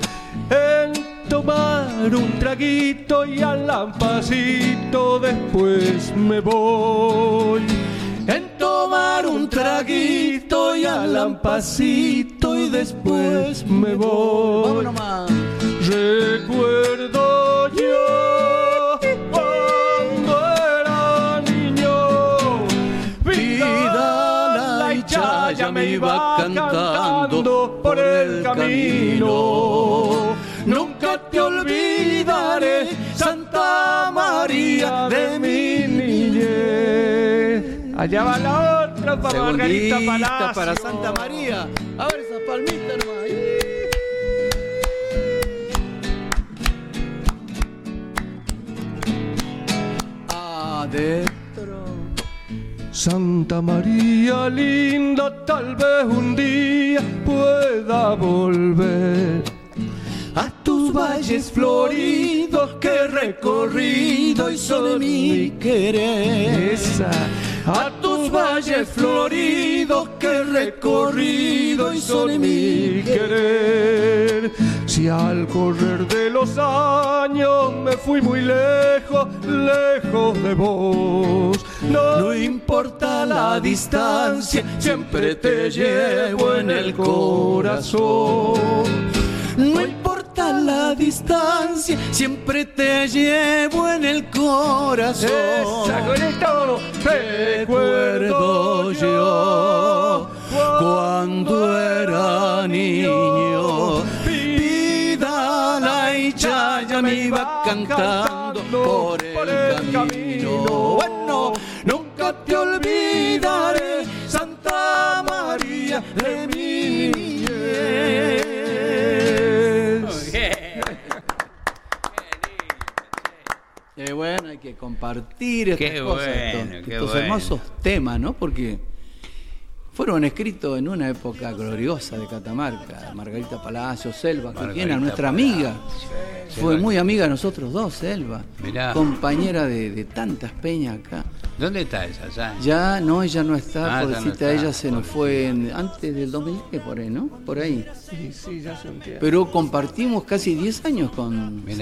en tomar un traguito y al lampacito después me voy. En tomar un traguito y al lampacito y después me voy. Recuerdo yo cuando era niño, Vida la ya me iba cantando por el camino. Allá va la otra para Margarita Palacio. para Santa María. A ver esa palmita nomás. Adentro. Santa María linda, tal vez un día pueda volver a tus valles floridos que he recorrido y son mi querer. Esa. A tus valles floridos que he recorrido y son mi querer. Si al correr de los años me fui muy lejos, lejos de vos. No, No importa la distancia, siempre te llevo en el corazón. No importa la distancia, siempre te llevo en el corazón. Esa. Recuerdo yo cuando era niño. Vida la ya me iba cantando por el camino. Bueno, nunca te olvidaré, Santa María de mi niñez. Eh, bueno, hay que compartir estas Qué cosas, bueno, estos, qué estos bueno. hermosos temas, ¿no? Porque fueron escritos en una época gloriosa de Catamarca. Margarita Palacio, Selva, que Margarita viene a nuestra amiga. Fue muy amiga de nosotros dos, Selva. Mirá. Compañera de, de tantas peñas acá. ¿Dónde está esa? Ya. Ya no, ella no está, Ah, no pobrecita, está, ella se nos fue en- antes del 2010, por ahí, ¿no? Por ahí. Sí, sí, ya se entiende. Pero compartimos casi 10 años con él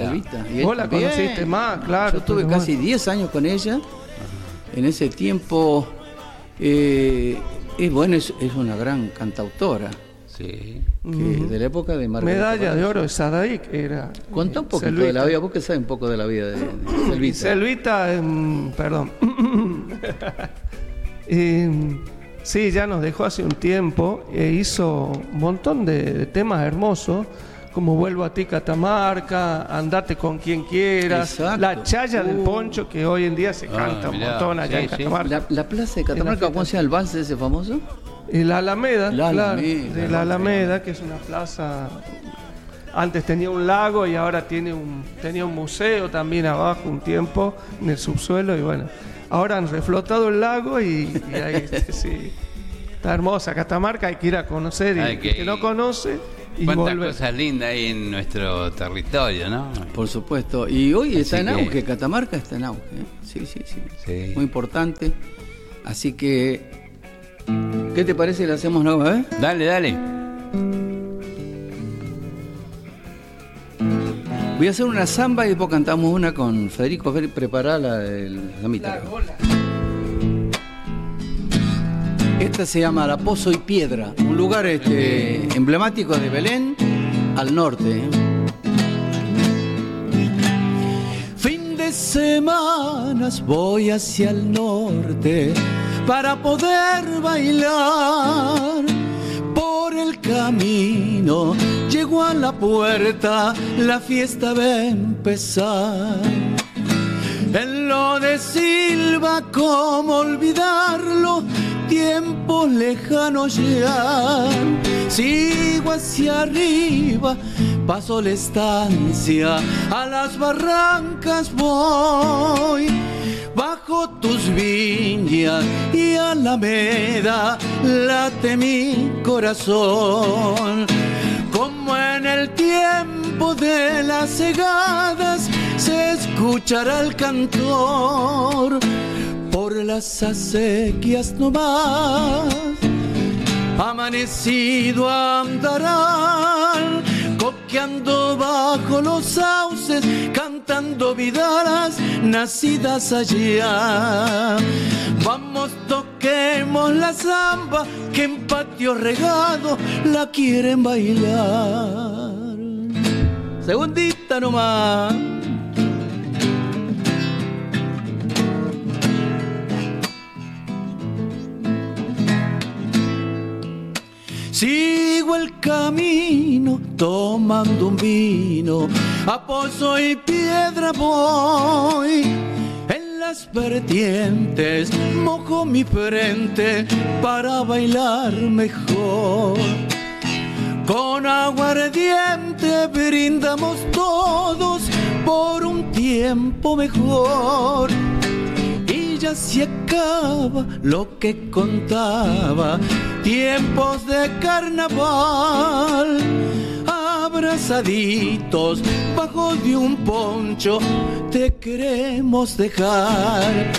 Vos la también. conociste más, claro. Yo tuve casi bueno. 10 años con ella. En ese tiempo, eh, es bueno, es, es una gran cantautora. Sí. que de la época de Margarita. Medalla de oro de Sadaik era. Cuenta un eh, poquito de la vida, vos que sabes un poco de la vida de, de Selvita. Selvita, em, perdón. [CLEARS THROAT] [LAUGHS] Sí, ya nos dejó hace un tiempo e hizo un montón de, de temas hermosos, como Vuelvo a ti Catamarca, Andate con quien quieras, Exacto. La Chaya del Uh. Poncho, que hoy en día se Ah, canta un montón allá sí, en sí. Catamarca. La, la plaza de Catamarca, ¿cómo se llama el vals ese famoso? Y la Alameda, La claro, Alameda, de la la Alameda, que es una plaza. Antes tenía un lago y ahora tiene un, tenía un museo también abajo un tiempo en el subsuelo y bueno, ahora han reflotado el lago y, y ahí [LAUGHS] sí. Está hermosa Catamarca, hay que ir a conocer y Hay que el que ir. no conoce y Cuántas volver. cosas lindas hay en nuestro territorio, ¿no? Por supuesto. Y hoy está Así en que- auge, Catamarca está en auge. ¿eh? Sí, sí, sí, Sí. Muy importante. Así que, ¿qué te parece si le hacemos nueva vez? Dale, dale. Voy a hacer una samba y después cantamos una con Federico. Prepará la, la mitad. Esta se llama La Pozo y Piedra, un lugar este, emblemático de Belén, al norte. ¿eh? Fin de semanas voy hacia el norte para poder bailar. Por el camino a la puerta, la fiesta va a empezar. En lo de Silva, ¿cómo olvidarlo? Tiempos lejanos ya. Sigo hacia arriba, paso la estancia, a las barrancas voy. Bajo tus viñas y alameda late mi corazón. Como en el tiempo de las cegadas se escuchará el cantor por las acequias nomás. Amanecido andarán, coqueando bajo los sauces, cantando vidalas nacidas allá. Vamos, toquemos la zamba, que en patio regado la quieren bailar. Segundita nomás. Sigo el camino tomando un vino, a pozo y piedra voy. En las vertientes mojo mi frente para bailar mejor. Con aguardiente brindamos todos por un tiempo mejor ya se acaba lo que contaba, tiempos de carnaval, abrazaditos bajo de un poncho, te queremos dejar.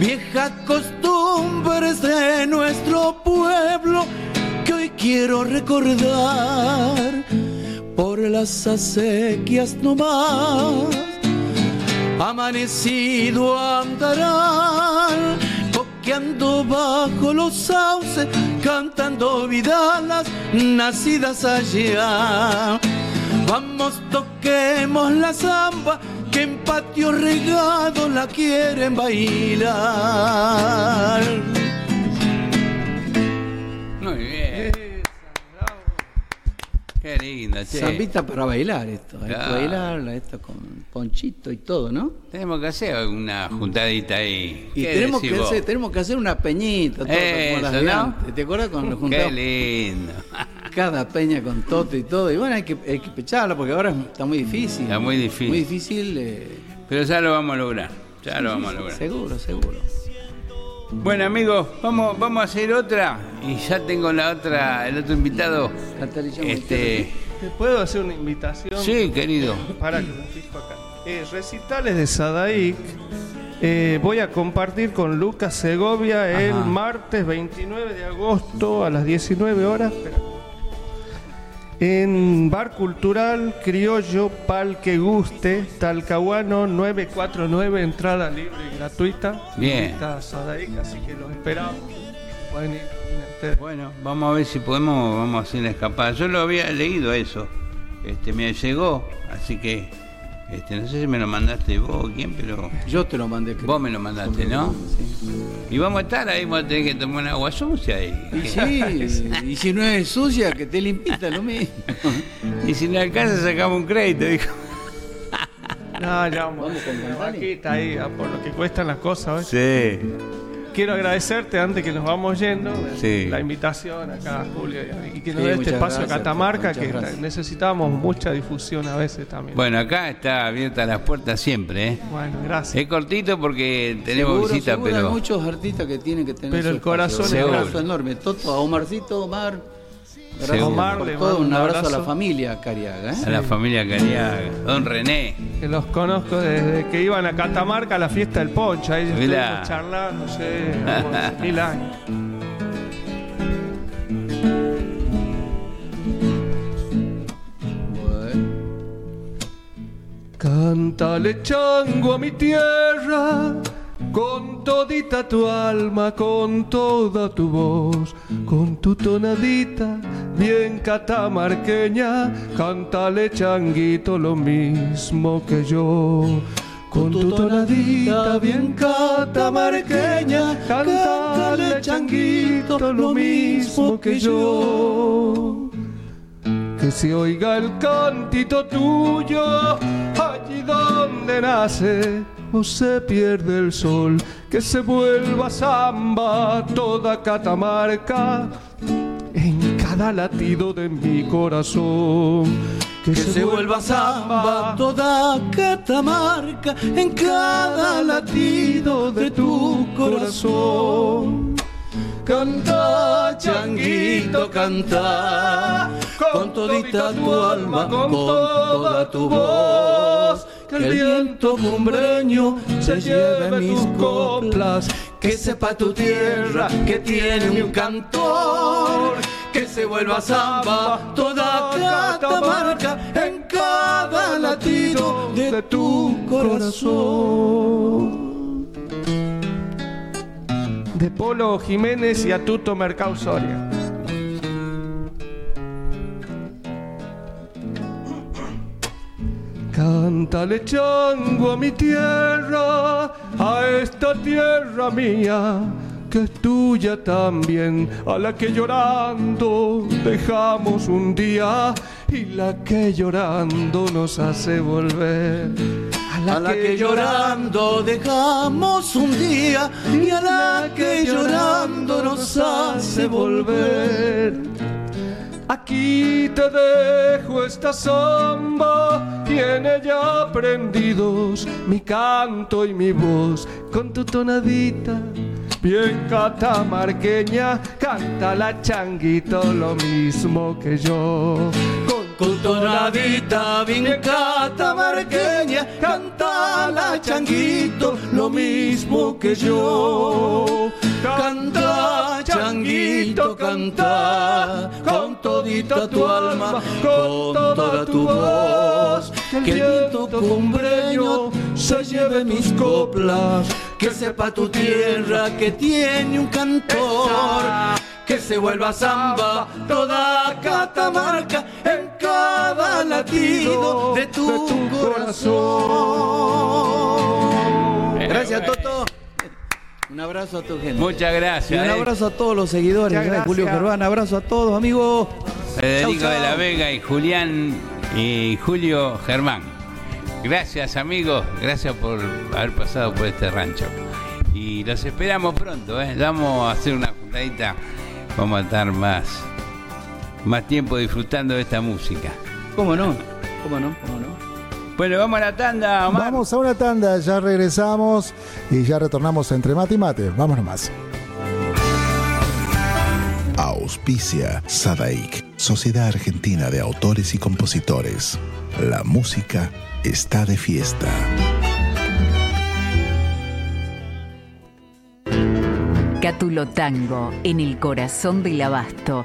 Viejas costumbres de nuestro pueblo que hoy quiero recordar por las acequias nomás amanecido andarán, coqueando bajo los sauces, cantando vidalas nacidas allá. Vamos, toquemos la zamba, que en patio regado la quieren bailar. Muy bien. Qué lindo, che. Zambita para bailar esto, hay que Claro. bailarla, esto con ponchito y todo, ¿no? Tenemos que hacer una juntadita ahí. Y ¿Qué tenemos que, hacer, tenemos que hacer una peñita, todo, como las Eso, de ¿no? antes. ¿Te acuerdas cuando nos Qué juntamos lindo. [LAUGHS] cada peña con toto y todo? Y bueno, hay que, hay que pecharla porque ahora está muy difícil. Está muy difícil. Muy difícil. eh, Pero ya lo vamos a lograr. Ya lo vamos a lograr. Seguro, seguro. Bueno amigos, vamos, vamos a hacer otra y ya tengo la otra, el otro invitado. Este, ¿Te puedo hacer una invitación? sí, querido. Para que me fijo acá. Eh, recitales de Sadaic. eh, voy a compartir con Lucas Segovia el martes 29 de agosto a las 19 horas. Espera. En Bar Cultural Criollo Pal que Guste, Talcahuano 949, entrada libre y gratuita. Bien. Está Sadaic, así que los esperamos. Pueden ir, ustedes. Bueno, vamos a ver si podemos, vamos a hacer una escapada. Yo lo había leído eso, este me llegó, así que este, no sé si me lo mandaste vos o quién, pero Yo te lo mandé. creo. vos me lo mandaste, ¿no? Y vamos a estar ahí, vamos a tener que tomar una agua sucia Y ahí. sí, y si no es sucia, que te limpita lo mismo. Y si no alcanza, sacamos un crédito, dijo. No, ya vamos. Vamos con González. vaquita ahí, a por lo que cuestan las cosas. Sí. Quiero agradecerte antes que nos vamos yendo Sí. la invitación acá, Julio, y que nos Sí, dé este espacio a Catamarca, que gracias. necesitamos mucha difusión a veces también. Bueno, acá está abierta las puertas siempre, ¿eh? Bueno, gracias. Es cortito porque tenemos Seguro, visita, seguro, pero Hay muchos artistas que tienen que tener Pero su el corazón Un es abrazo seguro. enorme. Toto, a Omarcito, Omar. Gracias Seguro. Omar, por le todo. Un abrazo, a la familia Cariaga. ¿eh? a la familia Cariaga, don René. Que los conozco desde que iban a Catamarca a la fiesta del Poncho. Ahí estuvimos charlando, no sé, como hace mil años. Cántale chango a mi tierra, con todita tu alma, con toda tu voz, con tu tonadita bien catamarqueña, cántale changuito lo mismo que yo. con tu tonadita bien catamarqueña, cántale changuito lo mismo que yo. Que se oiga el cantito tuyo allí donde nace o se pierde el sol, que se vuelva samba toda Catamarca en cada latido de mi corazón. Que, se, vuelva samba toda Catamarca en cada latido de tu corazón. Canta, changuito, canta, con todita tu alma, con toda tu voz. Que el viento cumbreño se lleve mis coplas, que sepa tu tierra que tiene un cantor, que se vuelva samba toda Catamarca en cada latido de tu corazón de Polo Jiménez y Atuto Mercado Soria. Cántale chango a mi tierra, a esta tierra mía, que es tuya también, a la que llorando dejamos un día y la que llorando nos hace volver. A la, que, llorando dejamos un día y a la que llorando nos hace volver. Aquí te dejo esta samba, tiene ya aprendidos mi canto y mi voz con tu tonadita. Bien catamarqueña, canta la changuito lo mismo que yo. Con, con tonadita bien catamarqueña, canta la changuito lo mismo que yo. Canta, changuito, canta, con todita tu alma, con toda tu voz. Que el viento cumbreño se lleve mis coplas, que sepa tu tierra que tiene un cantor. Que se vuelva samba toda Catamarca en cada latido de tu, corazón. Gracias, Toto. Un abrazo a tu gente. Muchas gracias. Y un eh. abrazo a todos los seguidores de Julio gracias. Gerván. Abrazo a todos, amigos. Federico Chau, chau. de la Vega y Julián y Julio Germán. Gracias amigos, gracias por haber pasado por este rancho. Y los esperamos pronto, ¿eh? vamos a hacer una juntadita, vamos a estar más, más tiempo disfrutando de esta música. ¿Cómo no? ¿Cómo no? ¿Cómo no? Bueno, vamos a la tanda, Omar. Vamos a una tanda, ya regresamos y ya retornamos entre mate y mate. Vamos nomás. Auspicia Sadaik, Sociedad Argentina de Autores y Compositores. La música está de fiesta. Cátulo Tango, en el corazón del abasto.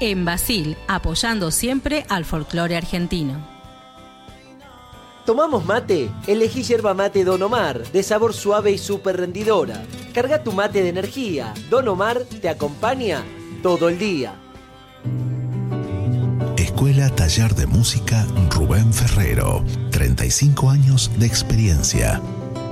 En Basil, apoyando siempre al folclore argentino. ¿Tomamos mate? Elegí yerba mate Don Omar, de sabor suave y súper rendidora. Carga tu mate de energía. Don Omar te acompaña todo el día. Escuela Taller de Música Rubén Ferrero. 35 años de experiencia.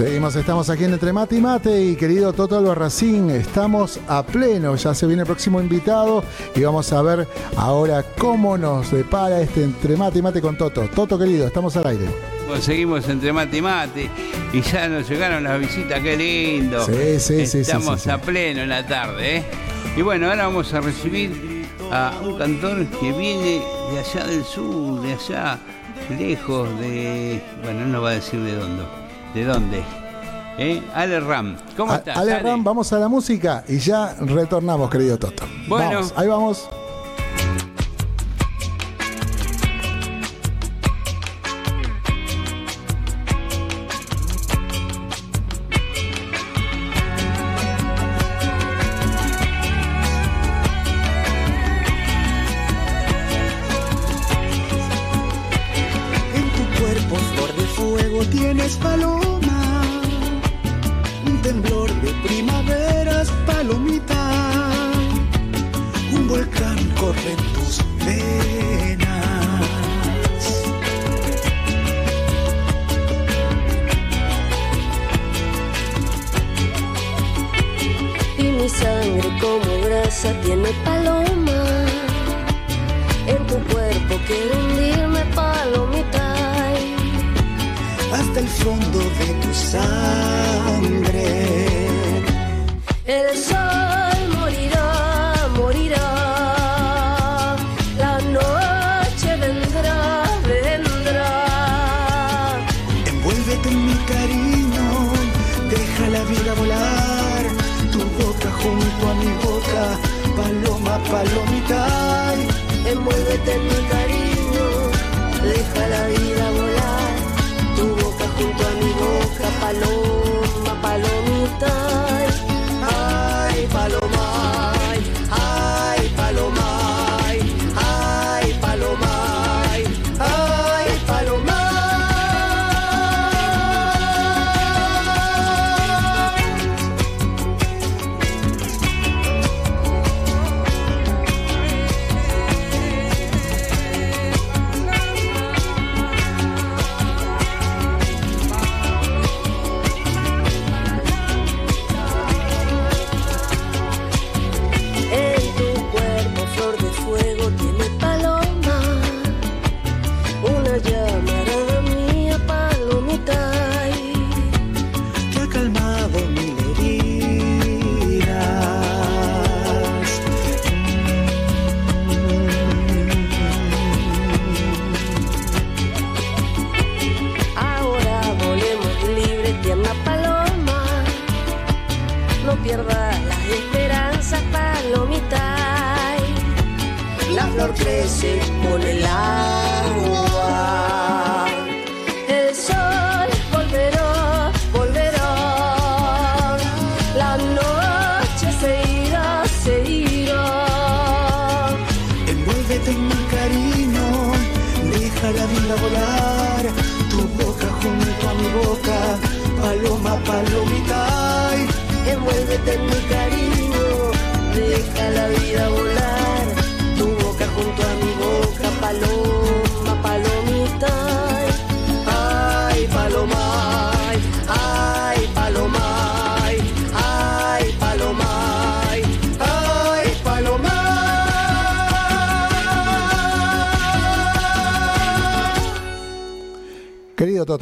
Seguimos, estamos aquí en Entre Mate y Mate y querido Toto Albarracín, estamos a pleno, ya se viene el próximo invitado y vamos a ver ahora cómo nos depara este Entre Mate y Mate con Toto. Toto querido, estamos al aire. Seguimos entre mate y mate y ya nos llegaron las visitas, qué lindo. Sí, sí, sí, Estamos sí, sí, sí. a pleno en la tarde, ¿eh? Y bueno, ahora vamos a recibir a un cantor que viene de allá del sur, de allá, lejos de. Bueno, no va a decir de dónde. ¿De dónde? ¿Eh? Ale Ram. ¿Cómo A- estás? Ale Ram, vamos a la música y ya retornamos, querido Toto. Bueno. Vamos, ahí vamos.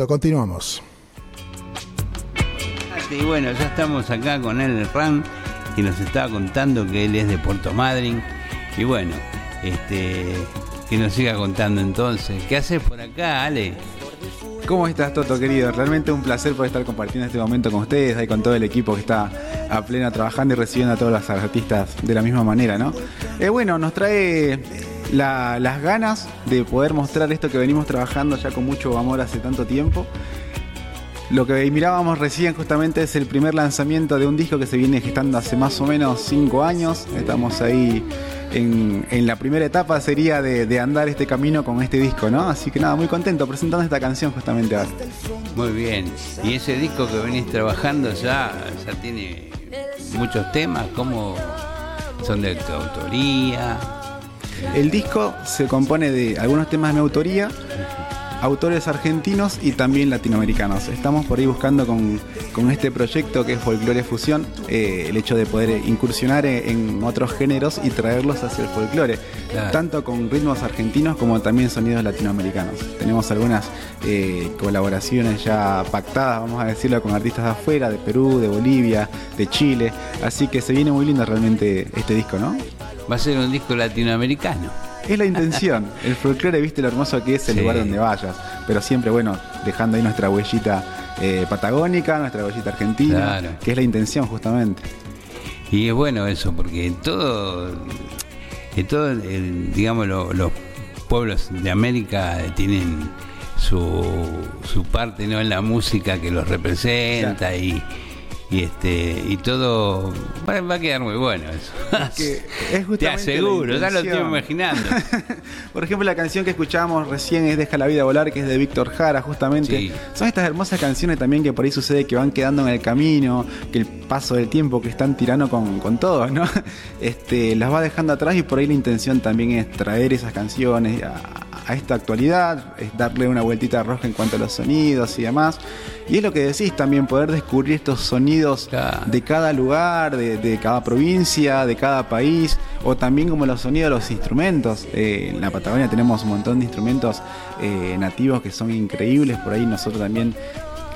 Continuamos. Y bueno, ya estamos acá con el Ram, que nos estaba contando que él es de Puerto Madryn. Y bueno, este que nos siga contando entonces. ¿Qué haces por acá, Ale? ¿Cómo estás, Toto, querido? Realmente un placer poder estar compartiendo este momento con ustedes, ahí con todo el equipo que está a plena trabajando y recibiendo a todos los artistas de la misma manera, ¿no? Eh, bueno, nos trae la- las ganas de poder mostrar esto que venimos trabajando ya con mucho amor hace tanto tiempo. Lo que mirábamos recién justamente es el primer lanzamiento de un disco que se viene gestando hace más o menos cinco años. Estamos ahí en, en la primera etapa sería de, de andar este camino con este disco, ¿no? Así que nada, muy contento presentando esta canción justamente ahora. Muy bien. Y ese disco que venís trabajando ya, ya tiene muchos temas, como son de tu autoría. El disco se compone de algunos temas de mi autoría, autores argentinos y también latinoamericanos. Estamos por ahí buscando con, con este proyecto que es Folklore Fusión eh, el hecho de poder incursionar en, en otros géneros y traerlos hacia el folclore, Claro. tanto con ritmos argentinos como también sonidos latinoamericanos. Tenemos algunas eh, colaboraciones ya pactadas, vamos a decirlo, con artistas de afuera, de Perú, de Bolivia, de Chile, así que se viene muy lindo realmente este disco, ¿no? Va a ser un disco latinoamericano. Es la intención. [LAUGHS] El folclore, viste lo hermoso que es el Sí. lugar donde vayas. Pero siempre, bueno, dejando ahí nuestra huellita eh, patagónica, nuestra huellita argentina, Claro. que es la intención justamente. Y es bueno eso, porque en todo, en todo el- digamos, lo- los pueblos de América tienen su, su parte ¿no? en la música que los representa y, y este y todo va, va a quedar muy bueno eso. Que es [LAUGHS] justamente Te aseguro, ya lo estoy imaginando. [LAUGHS] Por ejemplo, la canción que escuchábamos recién es Deja la vida volar, que es de Víctor Jara, justamente. Sí. Son estas hermosas canciones también que por ahí sucede que van quedando en el camino, que el paso del tiempo que están tirando con, con todo, ¿no? [LAUGHS] Este, las va dejando atrás y por ahí la intención también es traer esas canciones a, a esta actualidad, es darle una vueltita roja en cuanto a los sonidos y demás. Y es lo que decís también, poder descubrir estos sonidos de cada lugar, de, de cada provincia, de cada país, o también como los sonidos de los instrumentos. Eh, en la Patagonia tenemos un montón de instrumentos eh, nativos que son increíbles, por ahí nosotros también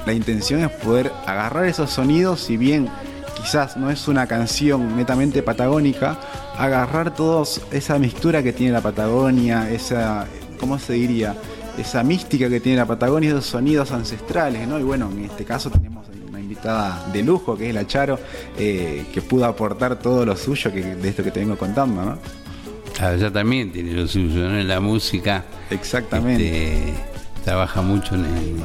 la intención es poder agarrar esos sonidos, si bien quizás no es una canción netamente patagónica, agarrar todos esa mixtura que tiene la Patagonia, esa, ¿cómo se diría? Esa mística que tiene la Patagonia, esos sonidos ancestrales, ¿no? Y bueno, en este caso tenemos una invitada de lujo, que es la Charo, eh, que pudo aportar todo lo suyo que, de esto que te vengo contando, ¿no? Ah, Ella también tiene lo suyo ¿no? en la música. Exactamente. Este, trabaja mucho en, el-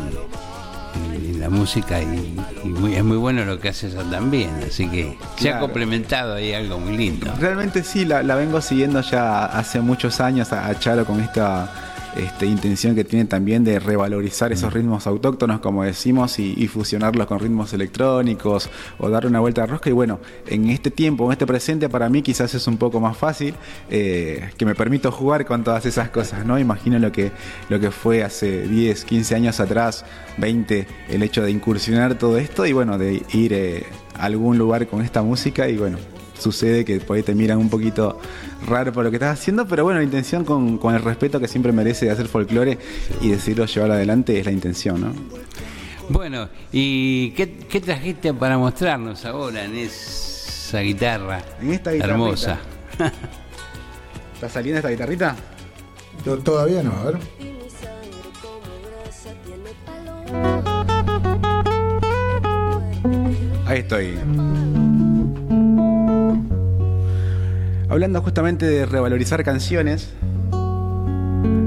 en la música y, y muy- es muy bueno lo que hace ella también. Así que se ha complementado ahí algo muy lindo. Realmente sí, la, la vengo siguiendo ya hace muchos años a, a Charo con esta este, intención que tiene también de revalorizar esos ritmos autóctonos, como decimos, y, y fusionarlos con ritmos electrónicos o darle una vuelta de rosca. Y bueno, en este tiempo, en este presente, para mí quizás es un poco más fácil, eh, que me permito jugar con todas esas cosas, ¿no? Imagino lo que, lo que fue hace 10, 15 años atrás, 20, el hecho de incursionar todo esto y bueno, de ir eh, a algún lugar con esta música y bueno, sucede que por ahí te miran un poquito raro por lo que estás haciendo, pero bueno, la intención con, con el respeto que siempre merece de hacer folclore y decidirlo llevar adelante es la intención, ¿no? Bueno, ¿y qué, qué trajiste para mostrarnos ahora en esa guitarra En esta guitarrita. hermosa? [LAUGHS] ¿Está saliendo esta guitarrita? To- Todavía no, a ver. Ahí estoy. Hablando justamente de revalorizar canciones,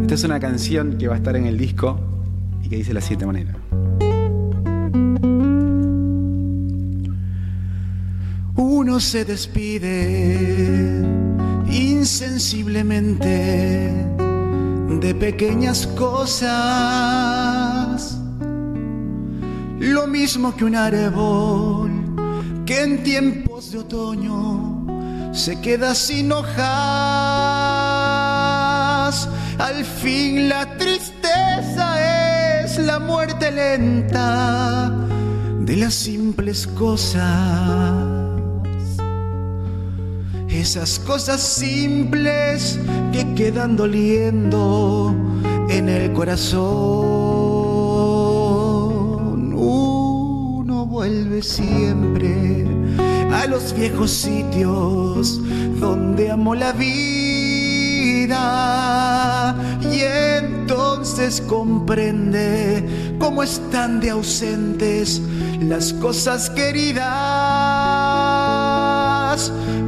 esta es una canción que va a estar en el disco y que dice de la siguiente manera. Uno se despide insensiblemente de pequeñas cosas. Lo mismo que un árbol que en tiempos de otoño se queda sin hojas. Al fin la tristeza es la muerte lenta de las simples cosas. Esas cosas simples que quedan doliendo en el corazón. Uno vuelve siempre a los viejos sitios donde amó la vida y entonces comprende cómo están de ausentes las cosas queridas.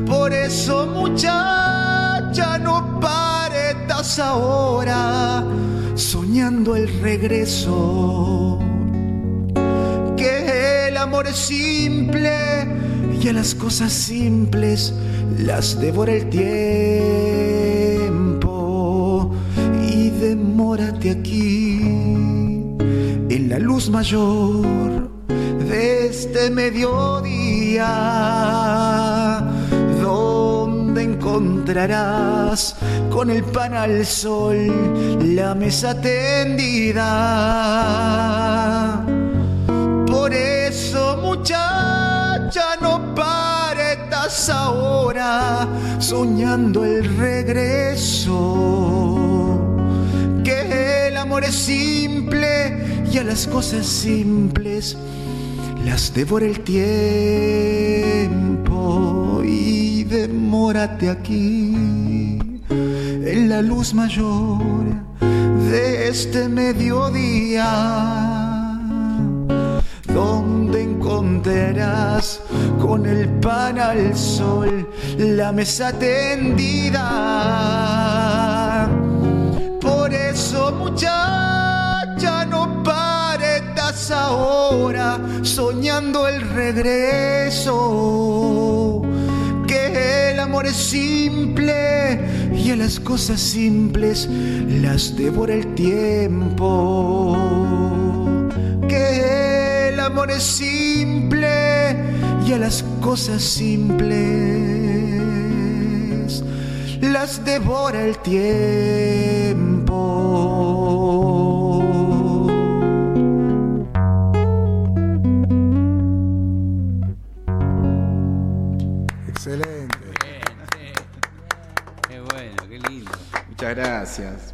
Por eso muchacha no paretas ahora soñando el regreso. Que el amor es simple y a las cosas simples las devora el tiempo. Y demórate aquí en la luz mayor de este mediodía, donde encontrarás con el pan al sol la mesa tendida. Por ahora soñando el regreso. Que el amor es simple y a las cosas simples las devora el tiempo y demórate aquí en la luz mayor de este mediodía donde encontrarás con el pan al sol la mesa tendida por eso muchacha no paretas ahora soñando el regreso que el amor es simple y a las cosas simples las devora el tiempo. Que amor es simple y a las cosas simples las devora el tiempo. Excelente. Qué bueno, qué lindo. Muchas gracias.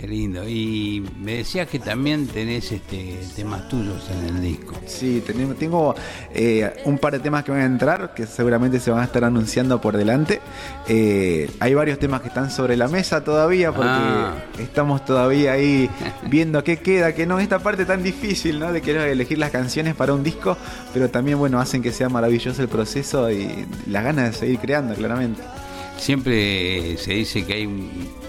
Qué lindo. Y me decías que también tenés este temas tuyos en el disco. Sí, tenemos, tengo eh, un par de temas que van a entrar, que seguramente se van a estar anunciando por delante. Eh, hay varios temas que están sobre la mesa todavía, porque Ah. estamos todavía ahí viendo qué queda, qué no. Esta parte tan difícil, ¿no? De querer elegir las canciones para un disco, pero también, bueno, hacen que sea maravilloso el proceso y las ganas de seguir creando, claramente. Siempre se dice que hay,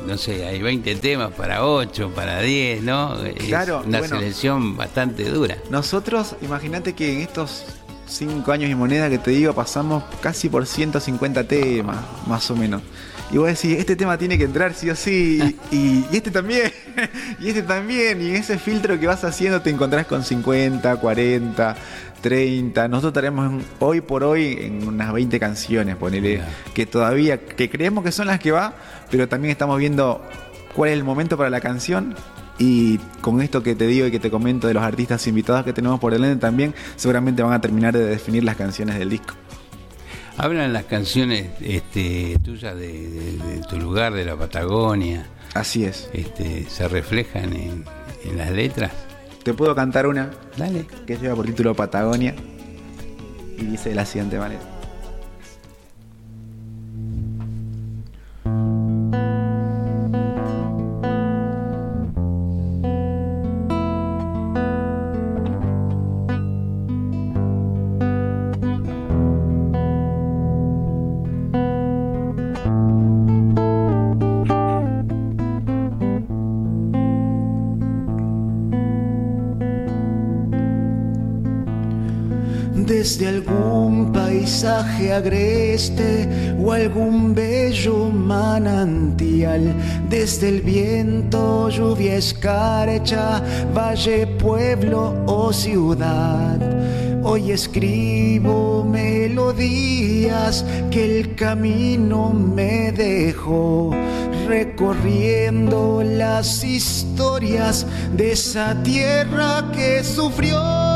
no sé, hay 20 temas para 8, para 10, ¿no? Es Claro, una bueno. selección bastante dura. Nosotros, imagínate que en estos cinco años y moneda que te digo, pasamos casi por 150 temas, más o menos. Y vos decís, este tema tiene que entrar sí o sí, y, y- [LAUGHS] y este también, y este también, y en ese filtro que vas haciendo te encontrás con 50, 40, 30. Nosotros estaremos en- hoy por hoy en unas 20 canciones, ponele, que todavía, que creemos que son las que va, pero también estamos viendo cuál es el momento para la canción y con esto que te digo y que te comento de los artistas invitados que tenemos por delante también, seguramente van a terminar de definir las canciones del disco. Hablan las canciones este, tuyas de, de- de tu lugar, de la Patagonia. Así es. Este, ¿Se reflejan en, en las letras? Te puedo cantar una Dale. que lleva por título Patagonia y dice de la siguiente manera. O algún bello manantial, desde el viento, lluvia escarcha, valle, pueblo o ciudad. Hoy escribo melodías que el camino me dejó, recorriendo las historias de esa tierra que sufrió.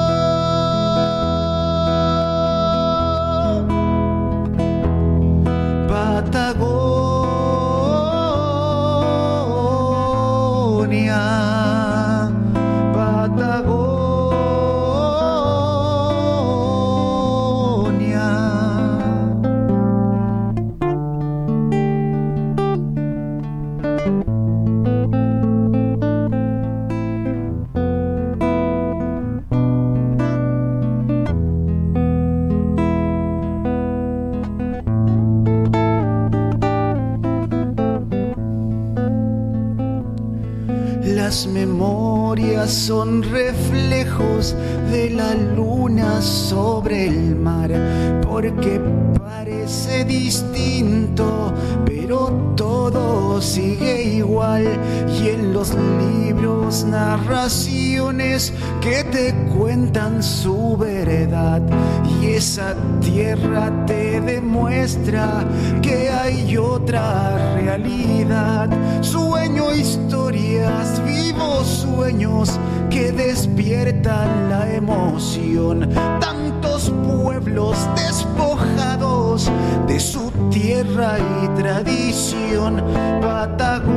Tantos pueblos despojados de su tierra y tradición. Patagonia.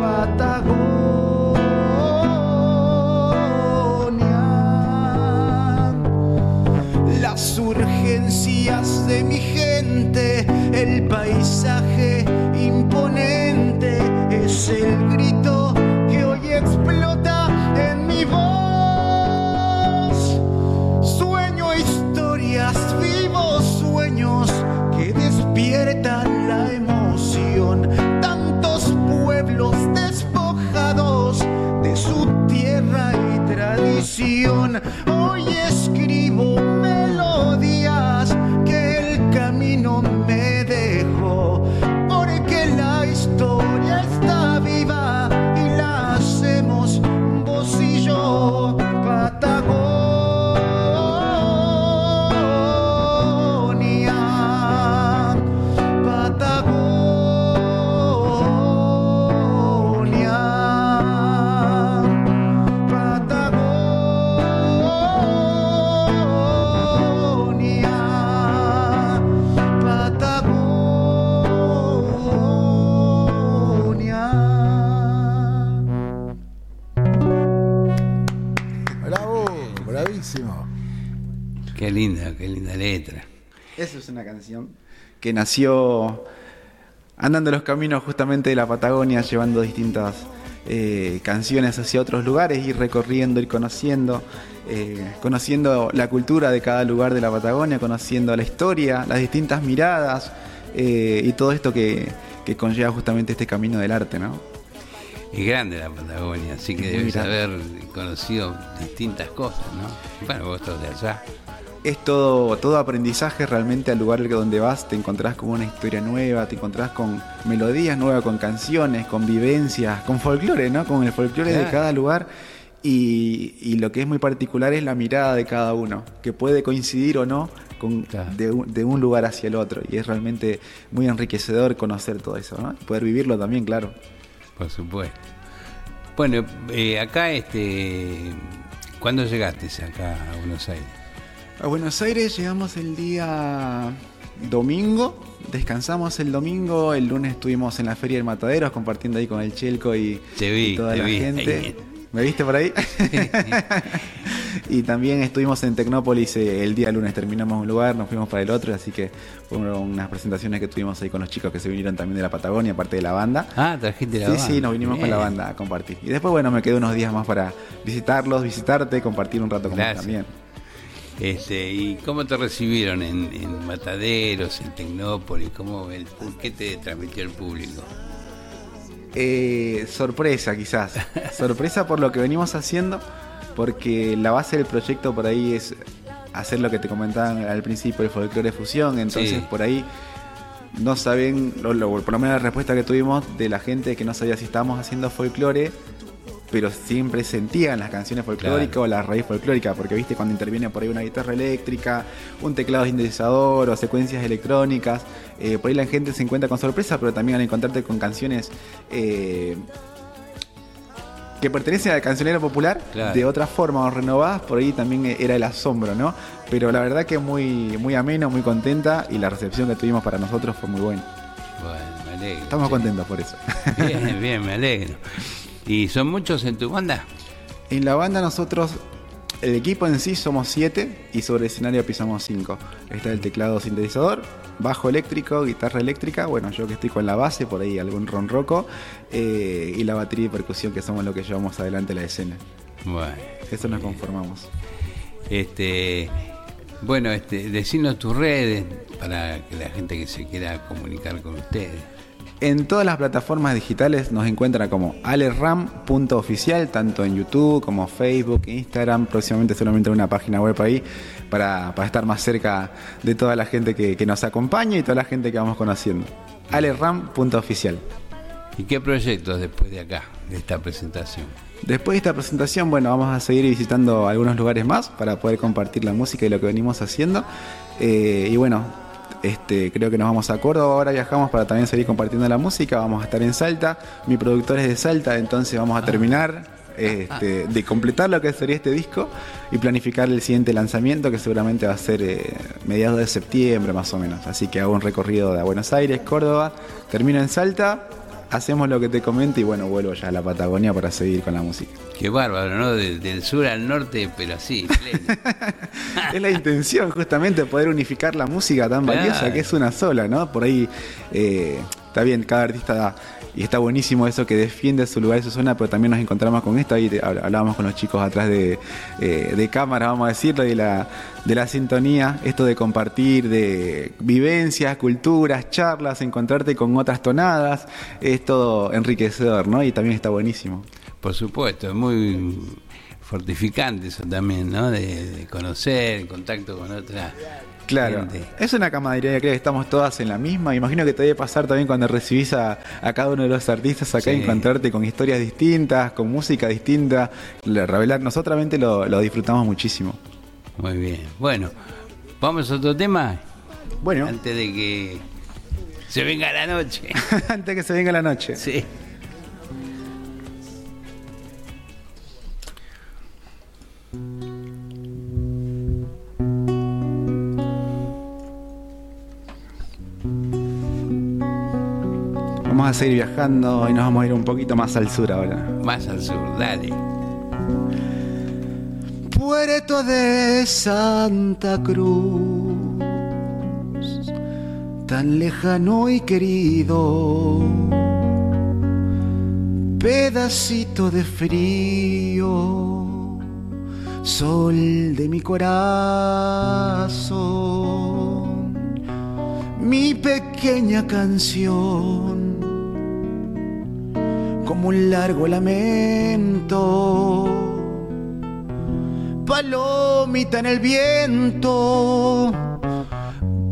Patagonia. Las urgencias de mi gente, el paisaje una canción que nació andando los caminos justamente de la Patagonia, llevando distintas eh, canciones hacia otros lugares, ir recorriendo, ir conociendo, eh, conociendo la cultura de cada lugar de la Patagonia, conociendo la historia, las distintas miradas eh, y todo esto que, que conlleva justamente este camino del arte, ¿no? Es grande la Patagonia, así que debes haber conocido distintas cosas, ¿no? Bueno, vos sos de allá. Es todo, todo aprendizaje realmente al lugar donde vas, te encontrás con una historia nueva, te encontrás con melodías nuevas, con canciones, con vivencias, con folclore, ¿no? Con el folclore de cada lugar. Y, y lo que es muy particular es la mirada de cada uno, que puede coincidir o no con, de, un, de un lugar hacia el otro. Y es realmente muy enriquecedor conocer todo eso, ¿no? Y poder vivirlo también, claro. Por supuesto. Bueno, eh, acá, este, ¿cuándo llegaste acá a Buenos Aires? A Buenos Aires llegamos el día domingo, descansamos el domingo, el lunes estuvimos en la Feria del Mataderos compartiendo ahí con el Chelco y, Te vi, y toda te la vi, gente. ¿Me viste por ahí? [LAUGHS] y también estuvimos en Tecnópolis eh, el día lunes, terminamos un lugar, nos fuimos para el otro, así que fueron unas presentaciones que tuvimos ahí con los chicos que se vinieron también de la Patagonia, aparte de la banda. Ah, trajiste la sí, banda. Sí, nos vinimos con la banda a compartir. Y después, bueno, me quedé unos días más para visitarlos, visitarte, compartir un rato con Gracias. también. Este, ¿Y cómo te recibieron en, en Mataderos, en Tecnópolis? ¿Cómo el, ¿Qué te transmitió el público? Eh, sorpresa quizás. [LAUGHS] sorpresa por lo que venimos haciendo, porque la base del proyecto por ahí es hacer lo que te comentaban al principio, el folclore fusión, entonces Sí. por ahí no saben, lo- lo- por lo menos la respuesta que tuvimos de la gente que no sabía si estábamos haciendo folclore, pero siempre sentían las canciones folclóricas Claro. o la raíz folclórica, porque viste cuando interviene por ahí una guitarra eléctrica, un teclado sintetizador o secuencias electrónicas, eh, por ahí la gente se encuentra con sorpresa, pero también al encontrarte con canciones eh, que pertenecen al cancionero popular Claro. de otra forma o renovadas, por ahí también era el asombro, ¿no? Pero la verdad que muy, muy ameno, muy contenta y la recepción que tuvimos para nosotros fue muy buena. Bueno, me alegro. Estamos contentos por eso. Bien, bien, me alegro. [LAUGHS] ¿Y son muchos en tu banda? En la banda nosotros, el equipo en sí somos siete y sobre el escenario pisamos cinco. Está el teclado sintetizador, bajo eléctrico, guitarra eléctrica, bueno, yo que estoy con la base, por ahí algún ronroco, eh, y la batería y percusión que somos lo que llevamos adelante la escena. Bueno. Eso nos conformamos. Este, Bueno, este, decinos tus redes para que la gente que se quiera comunicar con ustedes. En todas las plataformas digitales nos encuentra como aleram.oficial, tanto en YouTube como Facebook, Instagram, próximamente solamente una página web ahí para, para estar más cerca de toda la gente que, que nos acompaña y toda la gente que vamos conociendo. aleram.oficial. ¿Y qué proyectos después de acá, de esta presentación? Después de esta presentación, bueno, vamos a seguir visitando algunos lugares más para poder compartir la música y lo que venimos haciendo. Eh, y bueno, este, creo que nos vamos a Córdoba, ahora viajamos para también seguir compartiendo la música, vamos a estar en Salta, mi productor es de Salta, entonces vamos a terminar este, de completar lo que sería este disco y planificar el siguiente lanzamiento que seguramente va a ser eh, mediados de septiembre más o menos. Así que hago un recorrido de Buenos Aires, Córdoba, termino en Salta, hacemos lo que te comento y bueno, vuelvo ya a la Patagonia para seguir con la música. Qué bárbaro, ¿no? Del, del sur al norte, pero así, [LAUGHS] es la intención justamente poder unificar la música tan Claro. valiosa que es una sola, ¿no? Por ahí eh, está bien, cada artista da- y está buenísimo eso que defiende su lugar y su zona, pero también nos encontramos con esto, ahí hablábamos con los chicos atrás de, eh, de cámara, vamos a decirlo, de la, de la sintonía, esto de compartir, de vivencias, culturas, charlas, encontrarte con otras tonadas, es todo enriquecedor, ¿no? Y también está buenísimo. Por supuesto, es muy fortificante eso también, ¿no? De, de conocer, el contacto con otra Claro, gente. es una camaradería, creo que estamos todas en la misma. Imagino que te debe pasar también cuando recibís a, a cada uno de los artistas acá, Sí. encontrarte con historias distintas, con música distinta. La- Revelar, nosotros realmente lo, lo disfrutamos muchísimo. Muy bien. Bueno, vamos a otro tema. Bueno. Antes de que se venga la noche. [LAUGHS] Antes que se venga la noche. Sí. Vamos a seguir viajando y nos vamos a ir un poquito más al sur ahora. Más al sur, dale. Puerto de Santa Cruz, tan lejano y querido, pedacito de frío, sol de mi corazón, mi pequeña canción, como un largo lamento palomita en el viento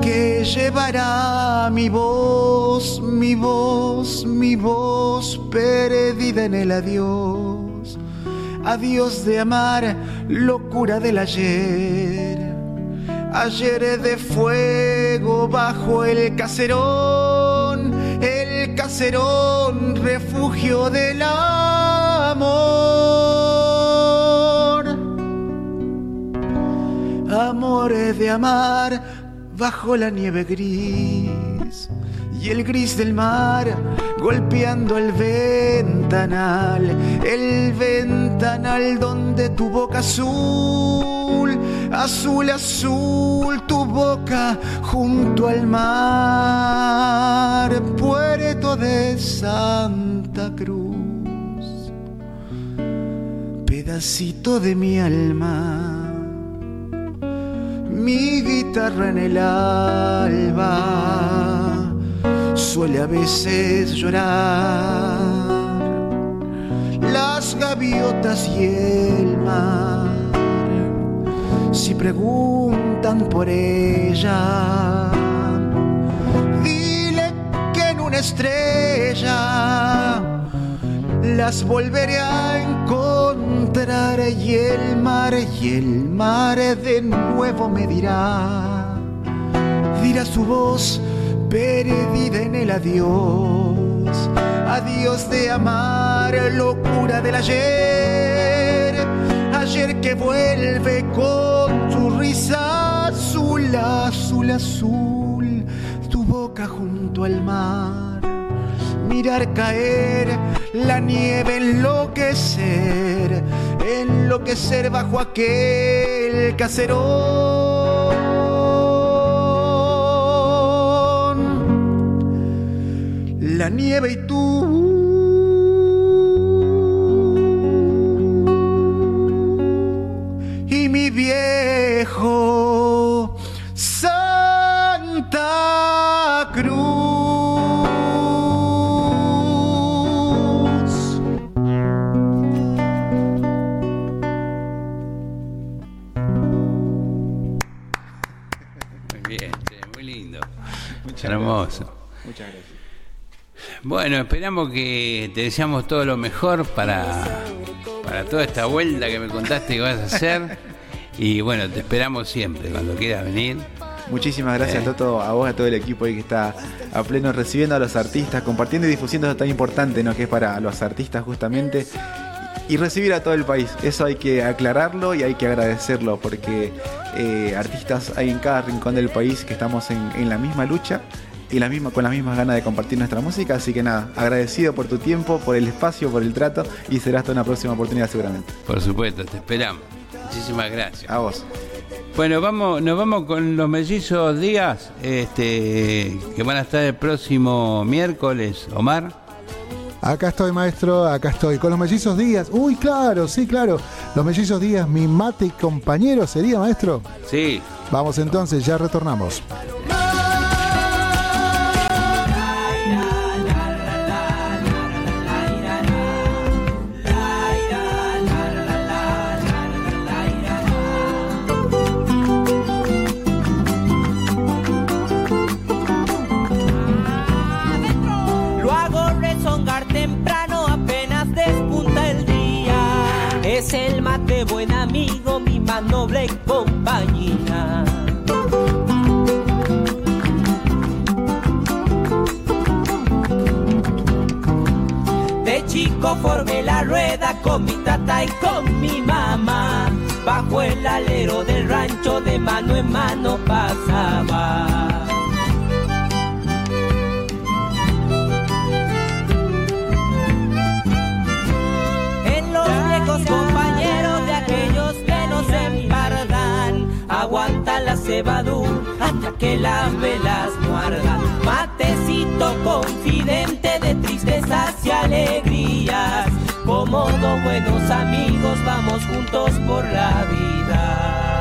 que llevará mi voz, mi voz, mi voz perdida en el adiós. Adiós de amar, locura del ayer. Ayer de fuego bajo el caserón, caserón, refugio del amor. Amores de amar bajo la nieve gris y el gris del mar golpeando el ventanal, el ventanal donde tu boca azul, azul, azul, tu boca junto al mar, puerto de Santa Cruz, pedacito de mi alma mi guitarra en el alba suele a veces llorar. Las gaviotas y el mar, si preguntan por ella, dile que en una estrella las volveré a encontrar y el mar y el mar de nuevo me dirá, dirá su voz perdida en el adiós, adiós de amar, locura del ayer, ayer que vuelve con su risa azul, azul, azul, tu boca junto al mar mirar caer la nieve, enloquecer, enloquecer bajo aquel caserón. La nieve y tú Bueno, esperamos que te deseamos todo lo mejor para, para toda esta vuelta que me contaste que vas a hacer. [LAUGHS] Y bueno, te esperamos siempre, cuando quieras venir. Muchísimas gracias, Eh. Toto, a vos, a todo el equipo ahí que está a pleno recibiendo a los artistas, compartiendo y difusiendo eso tan importante, ¿no? Que es para los artistas justamente. Y recibir a todo el país. Eso hay que aclararlo y hay que agradecerlo, porque eh, artistas hay en cada rincón del país que estamos en, en la misma lucha y la misma, con las mismas ganas de compartir nuestra música. Así que nada, agradecido por tu tiempo, por el espacio, por el trato y será hasta una próxima oportunidad seguramente. Por supuesto, te esperamos. Muchísimas gracias. A vos. Bueno, vamos, nos vamos con los mellizos Díaz, este, que van a estar el próximo miércoles, Omar. Acá estoy, maestro, acá estoy. Con los mellizos Díaz. Uy, claro, sí, claro. Los mellizos Díaz, mi mate y compañero sería, maestro. Sí. Vamos entonces, ya retornamos. Compañía. De chico formé la rueda con mi tata y con mi mamá. Bajo el alero del rancho de mano en mano pasaba. Hasta que las velas guardan. Matecito confidente de tristezas y alegrías, como dos buenos amigos vamos juntos por la vida.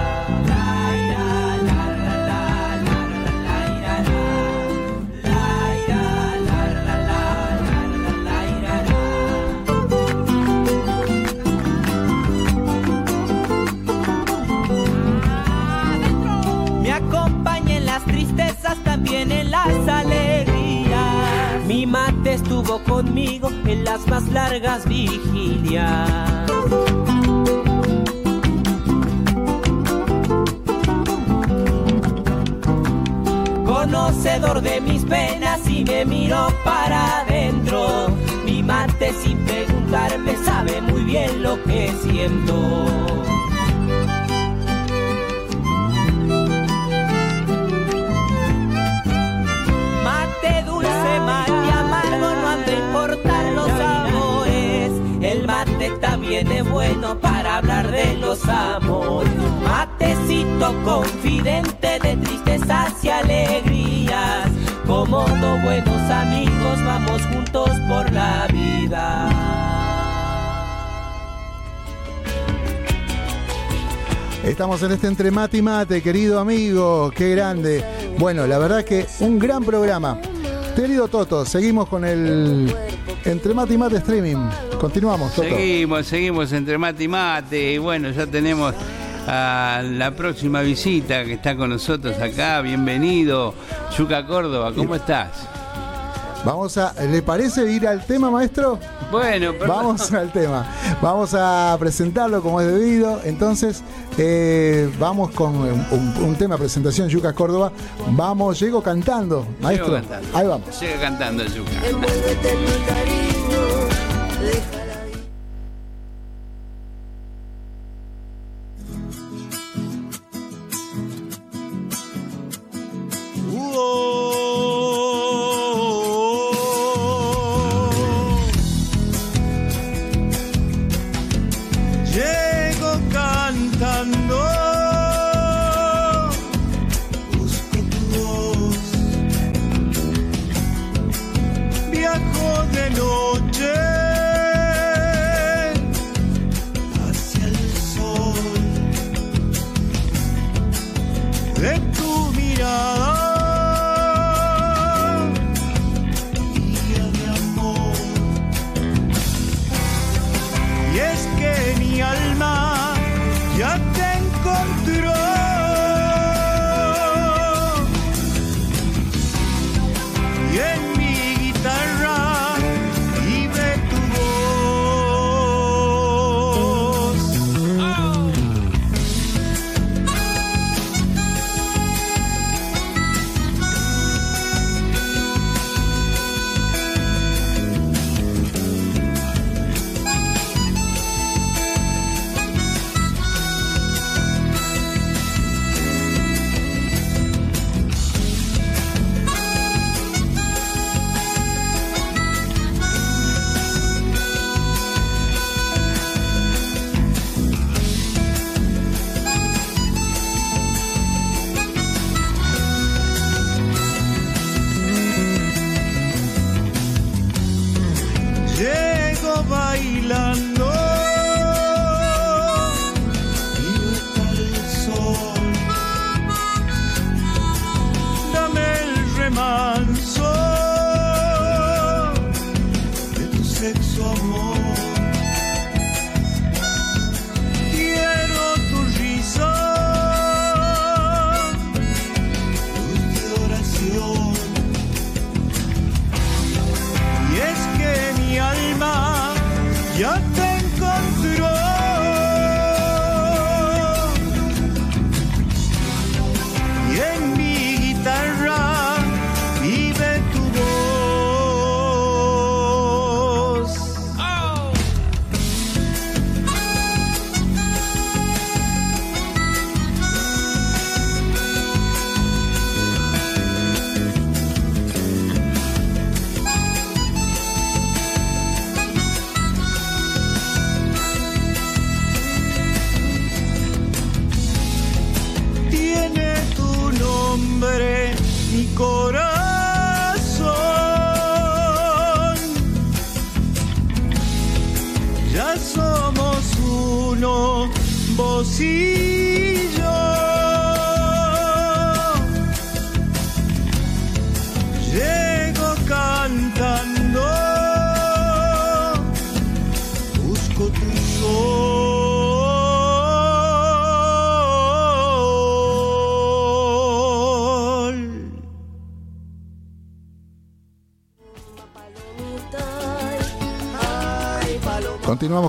Largas vigilias. Confidente de tristezas y alegrías. Como dos buenos amigos vamos juntos por la vida. Estamos en este entre mate y mate, querido amigo, qué grande. Bueno, la verdad que un gran programa. Querido Toto, seguimos con el entre mate y mate streaming. Continuamos, Toto. Seguimos, seguimos entre mate y mate. Y bueno, ya tenemos a la próxima visita que está con nosotros acá. Bienvenido, Yuca Córdoba, ¿cómo estás? Vamos a, ¿le parece ir al tema, maestro? Bueno, perdón. Vamos [LAUGHS] al tema. Vamos a presentarlo como es debido. Entonces, eh, vamos con un, tema presentación, Yuca Córdoba. Vamos, llego cantando, maestro. Llego cantando. Ahí vamos. Sigue cantando, Yuca.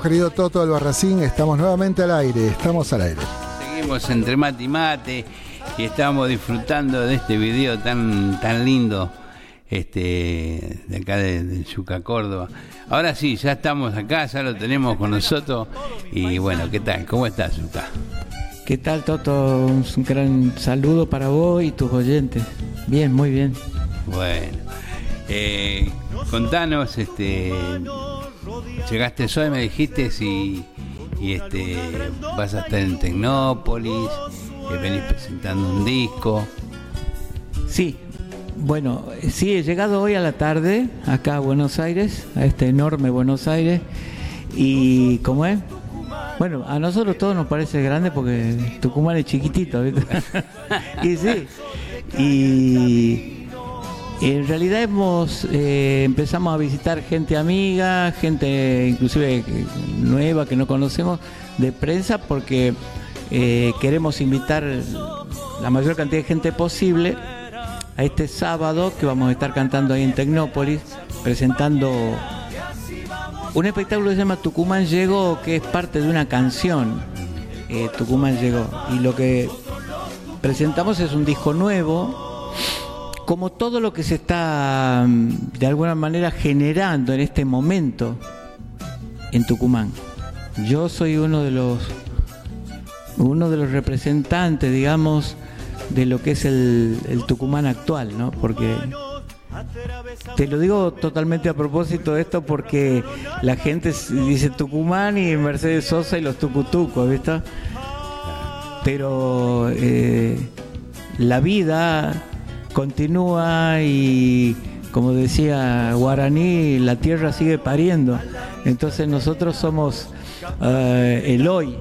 Querido Toto Albarracín. Estamos nuevamente al aire. Estamos al aire. Seguimos entre mate y mate y estamos disfrutando de este video tan, tan lindo este, de acá de, de Yuca, Córdoba. Ahora sí, ya estamos acá, ya lo tenemos con nosotros. Y bueno, ¿qué tal? ¿Cómo estás, Yuca? ¿Qué tal, Toto? Un gran saludo para vos y tus oyentes. Bien, muy bien. Bueno, eh, contanos, este, llegaste hoy, me dijiste, si y este, vas a estar en Tecnópolis, eh, venís presentando un disco. Sí, bueno, sí, he llegado hoy a la tarde acá a Buenos Aires, a este enorme Buenos Aires. Y, ¿cómo es? Bueno, a nosotros todos nos parece grande porque Tucumán es chiquitito, ¿viste? [LAUGHS] y sí, y en realidad hemos eh, empezamos a visitar gente amiga, gente inclusive nueva que no conocemos de prensa porque eh, queremos invitar la mayor cantidad de gente posible a este sábado que vamos a estar cantando ahí en Tecnópolis, presentando un espectáculo que se llama Tucumán Llegó, que es parte de una canción. eh, Tucumán Llegó. Y lo que presentamos es un disco nuevo, como todo lo que se está mm, de alguna manera generando en este momento en Tucumán. Yo soy uno de los uno de los representantes, digamos, de lo que es el, Tucumán actual, ¿no? Porque te lo digo totalmente a propósito de esto porque la gente dice Tucumán y Mercedes Sosa y los tucutucos, ¿viste? Pero eh, la vida continúa y como decía Guaraní, la tierra sigue pariendo. Entonces nosotros somos eh, el hoy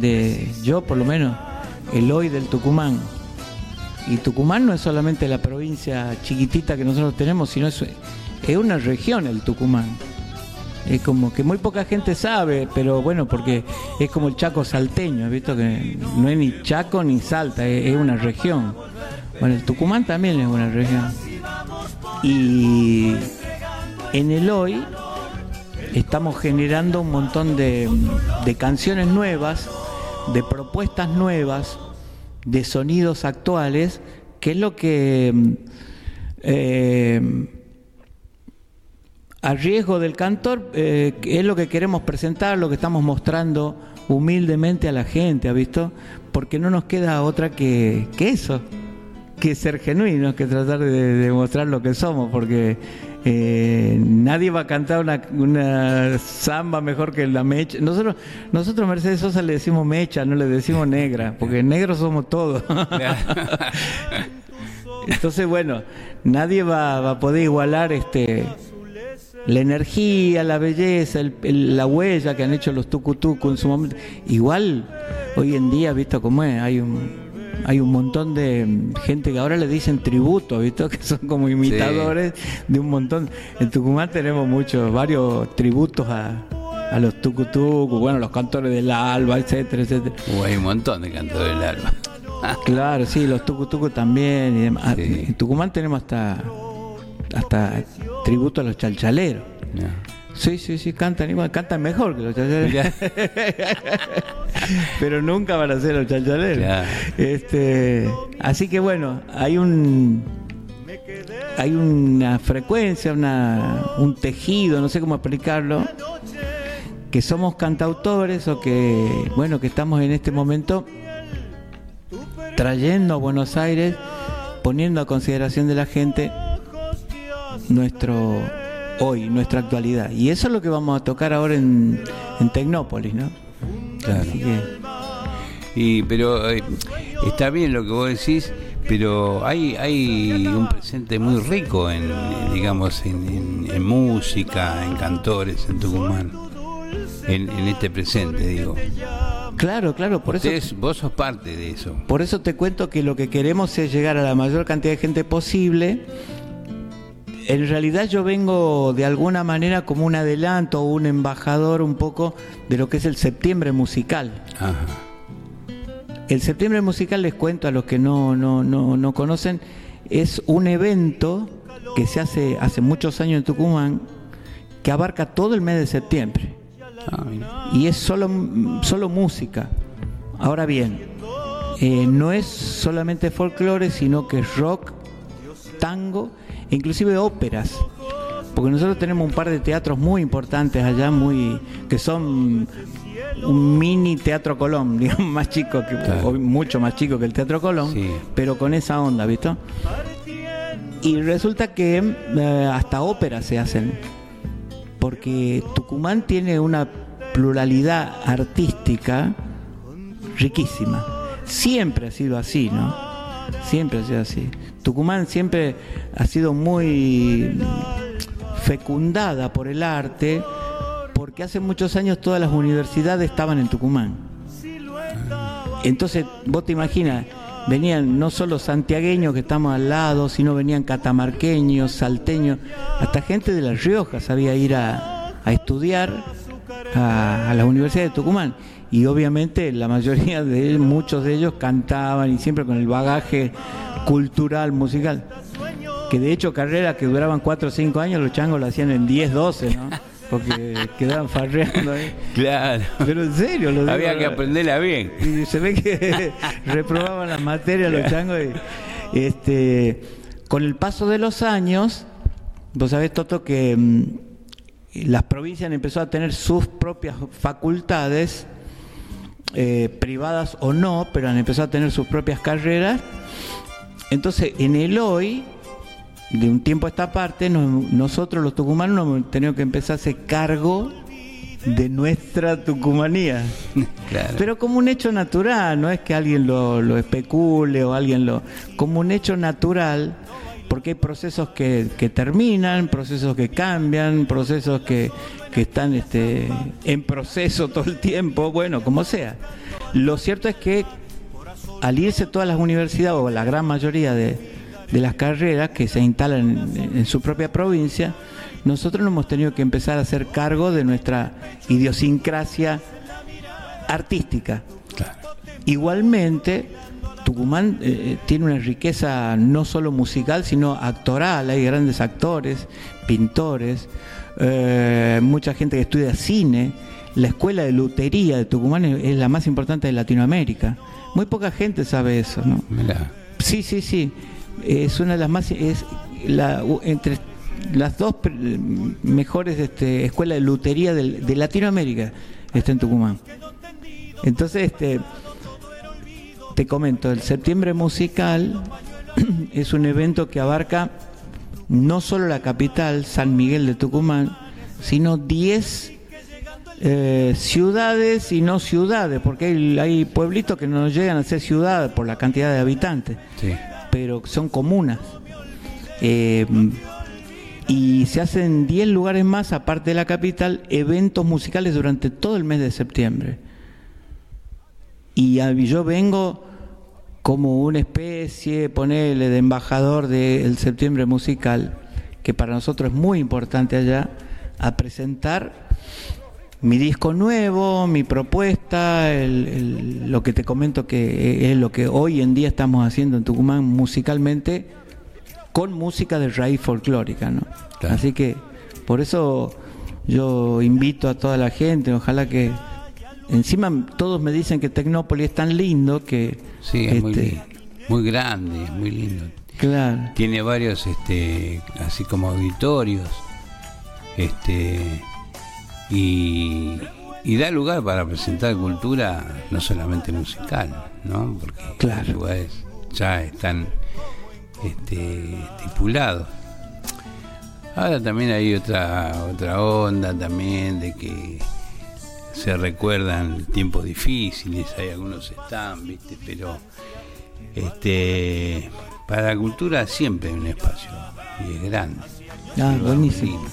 de yo por lo menos el hoy del Tucumán. Y Tucumán no es solamente la provincia chiquitita que nosotros tenemos, sino es, es una región el Tucumán. Es como que muy poca gente sabe, pero bueno, porque es como el Chaco salteño, ¿has visto? Que no es ni Chaco ni Salta, es una región. Bueno, el Tucumán también es una región. Y en el hoy estamos generando un montón de, de canciones nuevas, de propuestas nuevas, de sonidos actuales, que es lo que mm, eh, a riesgo del cantor eh, es lo que queremos presentar, lo que estamos mostrando humildemente a la gente, ¿ha visto? Porque no nos queda otra que, que eso, que ser genuinos, que tratar de, de mostrar lo que somos, porque eh, nadie va a cantar una, una samba mejor que la mecha. Nosotros, nosotros Mercedes Sosa le decimos mecha, no le decimos negra, porque negros somos todos. [LAUGHS] Entonces, bueno, nadie va, va a poder igualar este la energía, la belleza, el- el- la huella que han hecho los tucutucu en su momento. Igual, hoy en día, visto cómo es, hay un hay un montón de mm, gente que ahora le dicen tributo, ¿visto? [LAUGHS] Que son como imitadores de un montón. En Tucumán tenemos muchos, varios tributos a, a los tucutucu, bueno, los cantores del alba, etcétera, etcétera. Uh, hay un montón de cantores del alma. [LAUGHS] Claro, sí, los tucutucos también. y demás. En Tucumán tenemos hasta hasta tributo a los chalchaleros. Sí, sí, sí, cantan igual, cantan mejor que los chachaleros. [LAUGHS] Pero nunca van a ser los chachaleros. Claro. Este, así que bueno, hay un hay una frecuencia, una, un tejido, no sé cómo explicarlo, que somos cantautores o que, bueno, que estamos en este momento trayendo a Buenos Aires, poniendo a consideración de la gente nuestro hoy, nuestra actualidad. Y eso es lo que vamos a tocar ahora en, en Tecnópolis, ¿no? Claro. Así que, Y, pero eh, está bien lo que vos decís, pero hay, hay un presente muy rico en, digamos, en, en- en música, en cantores, en Tucumán. En, en este presente, digo. claro, claro, por eso vos sos parte de eso. Por eso te cuento que lo que queremos es llegar a la mayor cantidad de gente posible. En realidad yo vengo de alguna manera como un adelanto un embajador un poco de lo que es el septiembre musical. Ajá. El septiembre musical, les cuento a los que no, no, no, no conocen, es un evento que se hace hace muchos años en Tucumán que abarca todo el mes de septiembre. Ah. Y es solo, solo música. Ahora bien, eh, no es solamente folclore, sino que es rock, tango, inclusive óperas. Porque nosotros tenemos un par de teatros muy importantes allá, muy que son un mini teatro Colón, [LAUGHS] digamos, más chico que mucho más chico que el teatro Colón, pero con esa onda, ¿visto? Y resulta que eh, hasta óperas se hacen porque Tucumán tiene una pluralidad artística riquísima. Siempre ha sido así, ¿no? Siempre ha sido así. Tucumán siempre ha sido muy fecundada por el arte, porque hace muchos años todas las universidades estaban en Tucumán. Entonces, vos te imaginas, venían no solo santiagueños que estamos al lado, sino venían catamarqueños, salteños, hasta gente de La Rioja sabía ir a, estudiar a, a la Universidad de Tucumán. Y obviamente la mayoría de ellos, muchos de ellos cantaban y siempre con el bagaje cultural, musical. Que de hecho carreras que duraban 4 o 5 años, los changos lo hacían en 10, 12, ¿no? Porque [LAUGHS] quedaban farreando ahí. Claro. Pero en serio, lo digo, Había que aprenderla bien. Y se ve que [LAUGHS] reprobaban las materias los changos. y, este, con el paso de los años, vos sabés, Toto, que mm, las provincias empezó a tener sus propias facultades, eh, privadas o no, pero han empezado a tener sus propias carreras. Entonces, en el hoy, de un tiempo a esta parte, nos- nosotros los tucumanos nos hemos tenido que empezar a hacer cargo de nuestra tucumanía. [LAUGHS] Claro. Pero como un hecho natural, no es que alguien lo, lo especule o alguien lo... Como un hecho natural, porque hay procesos que, que terminan, procesos que cambian, procesos que, que están este, en proceso todo el tiempo, bueno, como sea. Lo cierto es que al irse todas las universidades, o la gran mayoría de, de las carreras que se instalan en, en su propia provincia, nosotros nos hemos tenido que empezar a hacer cargo de nuestra idiosincrasia artística. Igualmente, Tucumán eh, tiene una riqueza no solo musical, sino actoral. Hay grandes actores, pintores, eh, mucha gente que estudia cine. La escuela de lutería de Tucumán es, es la más importante de Latinoamérica. Muy poca gente sabe eso, ¿no? Mirá. Sí, sí, sí. Es una de las más es la entre las dos mejores este, escuelas de lutería del- de Latinoamérica está en Tucumán. Entonces, este te comento, el septiembre musical [CLEARS THROAT] es un evento que abarca no solo la capital, San Miguel de Tucumán, sino 10 eh, ciudades y no ciudades, porque hay, hay pueblitos que no llegan a ser ciudades por la cantidad de habitantes, Sí. pero son comunas. Eh, y se hacen 10 lugares más, aparte de la capital, eventos musicales durante todo el mes de septiembre. Y yo vengo como una especie, ponerle, de embajador del septiembre musical, que para nosotros es muy importante allá, a presentar mi disco nuevo, mi propuesta, el- el- lo que te comento que es lo que hoy en día estamos haciendo en Tucumán musicalmente, con música de raíz folclórica, ¿no? Así que por eso yo invito a toda la gente, ojalá que encima todos me dicen que Tecnópolis es tan lindo que Sí, es muy, este, muy grande, es muy lindo. Claro. Tiene varios, este, así como auditorios, este, y, y da lugar para presentar cultura no solamente musical, ¿no? Porque los lugares ya están este, estipulados. Ahora también hay otra otra onda también de que se recuerdan tiempos difíciles, hay algunos están, viste, pero este para la cultura siempre hay un espacio y es grande. Ah, buenísimo.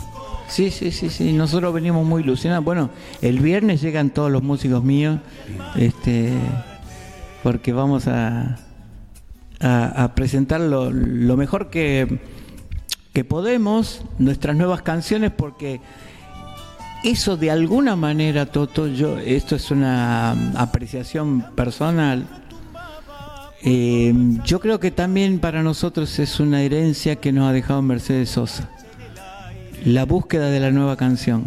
Sí, sí, sí, sí. Nosotros venimos muy ilusionados. Bueno, el viernes llegan todos los músicos míos, este, porque vamos a, a, a presentar lo, lo mejor que, que podemos, nuestras nuevas canciones, porque eso de alguna manera, Toto, yo, esto es una apreciación personal. eh, yo creo que también para nosotros es una herencia que nos ha dejado Mercedes Sosa la búsqueda de la nueva canción.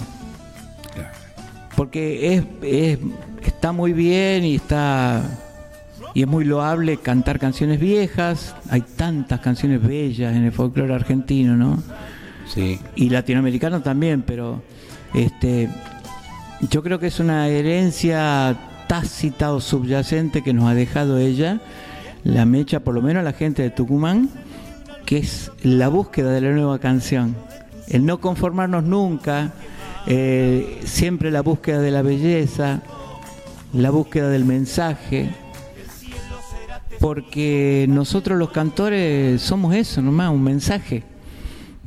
Porque es, es- está muy bien y está y es muy loable cantar canciones viejas. Hay tantas canciones bellas en el folclore argentino, ¿no? Sí. Y latinoamericano también, pero este yo creo que es una herencia tácita o subyacente que nos ha dejado ella, la mecha, por lo menos la gente de Tucumán, que es la búsqueda de la nueva canción. El no conformarnos nunca, eh, siempre la búsqueda de la belleza, la búsqueda del mensaje, porque nosotros los cantores somos eso, nomás, un mensaje.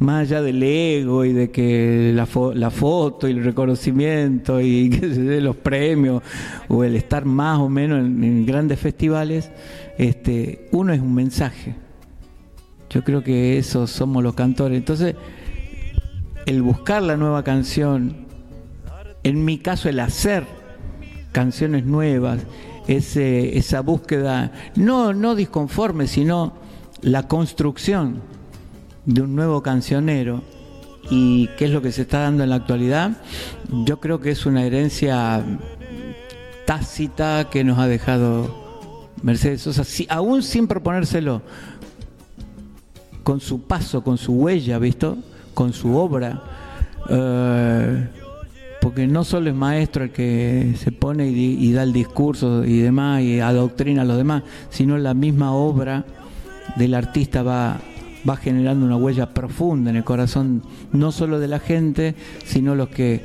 Más allá del ego y de que la, fo- la foto y el reconocimiento y [LAUGHS] qué sé yo, los premios o el estar más o menos en, en grandes festivales, este, uno es un mensaje. Yo creo que eso somos los cantores. Entonces, el buscar la nueva canción, en mi caso el hacer canciones nuevas, ese, esa búsqueda, no, no disconforme, sino la construcción de un nuevo cancionero y qué es lo que se está dando en la actualidad, yo creo que es una herencia tácita que nos ha dejado Mercedes Sosa, si- aún sin proponérselo, con su paso, con su huella, ¿visto? Con su obra. Eh, porque no solo es maestro el que se pone y, y da el discurso y demás y adoctrina a los demás, sino la misma obra del artista va, va generando una huella profunda en el corazón, no solo de la gente, sino los que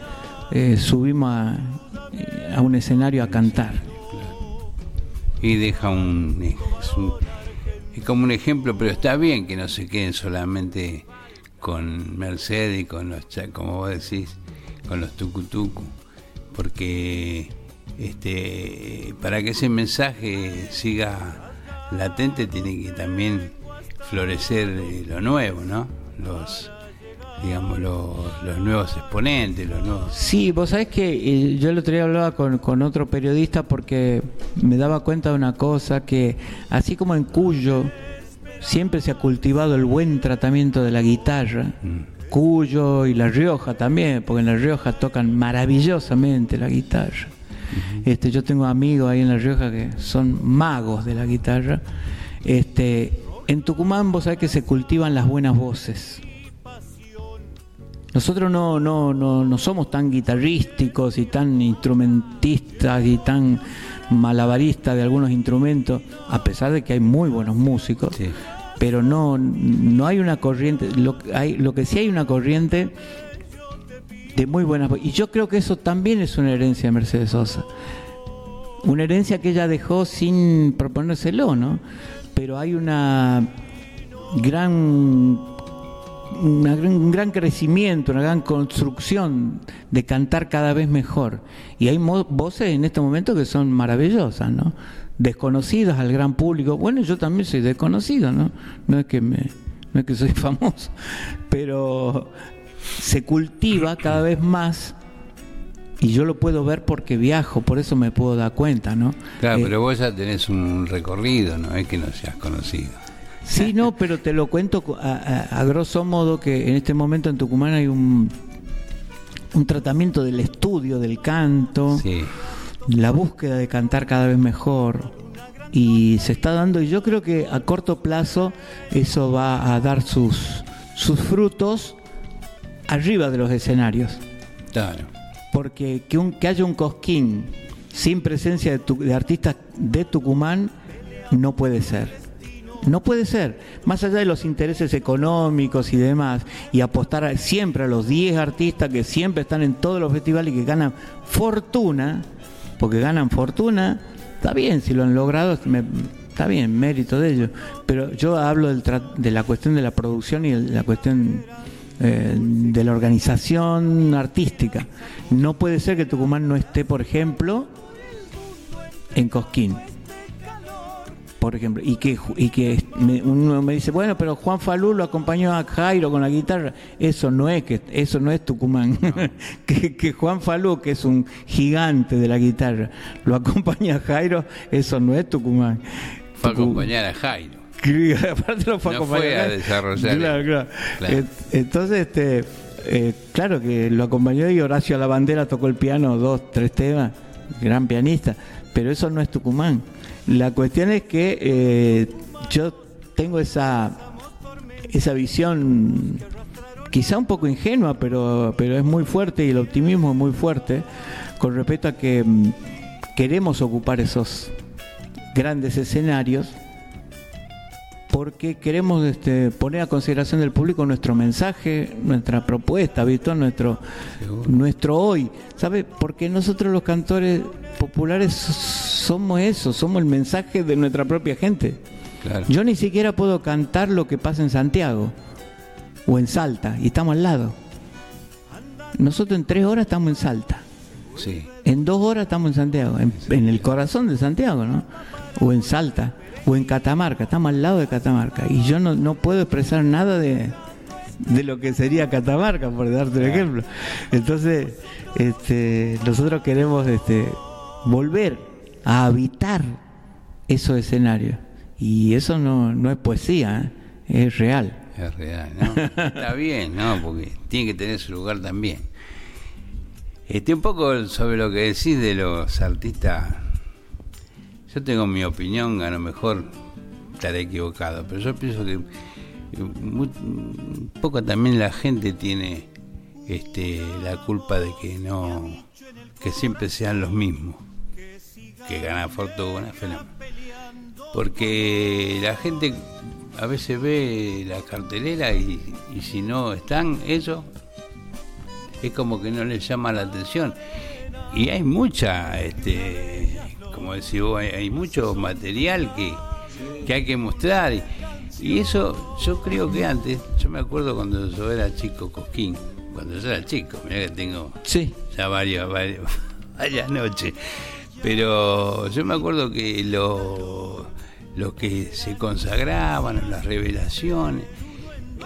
eh, subimos a, un escenario a cantar. y deja un es, es como un ejemplo, pero está bien que no se queden solamente con Mercedes y con los, como vos decís, con los tucutucu, porque este para que ese mensaje siga latente tiene que también florecer lo nuevo, ¿no? Los digamos los, los nuevos exponentes, los nuevos Sí, vos sabés que eh, yo el otro día hablaba con, con otro periodista porque me daba cuenta de una cosa, que así como en Cuyo siempre se ha cultivado el buen tratamiento de la guitarra, Cuyo y La Rioja también, porque en La Rioja tocan maravillosamente la guitarra. Este, yo tengo amigos ahí en La Rioja que son magos de la guitarra. Este, en Tucumán vos sabés que se cultivan las buenas voces. Nosotros no, no, no, no somos tan guitarrísticos y tan instrumentistas y tan malabaristas de algunos instrumentos, a pesar de que hay muy buenos músicos, pero no, no hay una corriente, lo, hay, lo que sí hay una corriente de muy buenas vo- Y yo creo que eso también es una herencia de Mercedes Sosa. Una herencia que ella dejó sin proponérselo, ¿no? Pero hay una gran un gran crecimiento, una gran construcción de cantar cada vez mejor. Y hay voces en este momento que son maravillosas, ¿no? Desconocidas al gran público. Bueno, yo también soy desconocido, ¿no? No es que me, no es que soy [LAUGHS] famoso, pero se cultiva cada vez más y yo lo puedo ver porque viajo, por eso me puedo dar cuenta, ¿no? Claro, Eh, pero vos ya tenés un recorrido, no es que no seas conocido. Sí, no, pero te lo cuento co- a, a- a grosso modo que en este momento en Tucumán hay un, un tratamiento del estudio del canto, la búsqueda de cantar cada vez mejor. Y se está dando, y yo creo que a corto plazo eso va a dar sus, sus frutos arriba de los escenarios. Claro. Porque que, un, que haya un cosquín sin presencia de, tu- de artistas de Tucumán no puede ser. No puede ser. Más allá de los intereses económicos y demás, y apostar siempre a los 10 artistas que siempre están en todos los festivales y que ganan fortuna, porque ganan fortuna, está bien, si lo han logrado, me- está bien, mérito de ellos. Pero yo hablo del de la cuestión de la producción y el- la cuestión eh, de la organización artística. No puede ser que Tucumán no esté, por ejemplo, en Cosquín. Por ejemplo, y que, y que me- uno me dice, bueno, pero Juan Falú lo acompañó a Jairo con la guitarra. Eso no es que eso no es Tucumán. [LAUGHS] que, que Juan Falú, que es un gigante de la guitarra, lo acompaña a Jairo, eso no es Tucumán. Fue a acompañar a Jairo. [LAUGHS] Aparte lo fue a No fue a desarrollar. Claro, claro. Entonces, este, eh, claro que lo acompañó y Horacio Lavandera tocó el piano dos, tres temas, gran pianista, pero eso no es Tucumán. La cuestión es que eh, yo tengo esa, esa visión quizá un poco ingenua, pero, pero es muy fuerte y el optimismo es muy fuerte con respecto a que mm, queremos ocupar esos grandes escenarios porque queremos este, poner a consideración del público nuestro mensaje, nuestra propuesta, ¿visto? Nuestro, nuestro hoy. ¿Sabe? Porque nosotros los cantores populares somos eso, somos el mensaje de nuestra propia gente. Claro. Yo ni siquiera puedo cantar lo que pasa en Santiago o en Salta, y estamos al lado. Nosotros en tres horas estamos en Salta. Sí. En dos horas estamos en Santiago, en, en el corazón de Santiago, ¿no? O en Salta, o en Catamarca, estamos al lado de Catamarca. Y yo no, no puedo expresar nada de, de lo que sería Catamarca, por darte un ejemplo. Entonces, este, nosotros queremos este, volver a habitar esos escenarios. Y eso no, no es poesía, ¿eh? es real. Es real, ¿no? Está bien, ¿no? Porque tiene que tener su lugar también. Este, un poco sobre lo que decís de los artistas. Yo tengo mi opinión, a lo mejor estaré equivocado, pero yo pienso que eh, mu- un poco también la gente tiene este, la culpa de que no, que siempre sean los mismos, que ganan fortuna, fenómeno. Porque la gente a veces ve la cartelera y, y si no están ellos, es como que no les llama la atención. Y hay mucha, este, como decís vos, hay, hay mucho material que, que hay que mostrar. Y, y eso yo creo que antes, yo me acuerdo cuando yo era chico, Cosquín, cuando yo era chico, mira que tengo Sí. ya varias, varias, [LAUGHS] varias noches. Pero yo me acuerdo que lo- los que se consagraban, las revelaciones,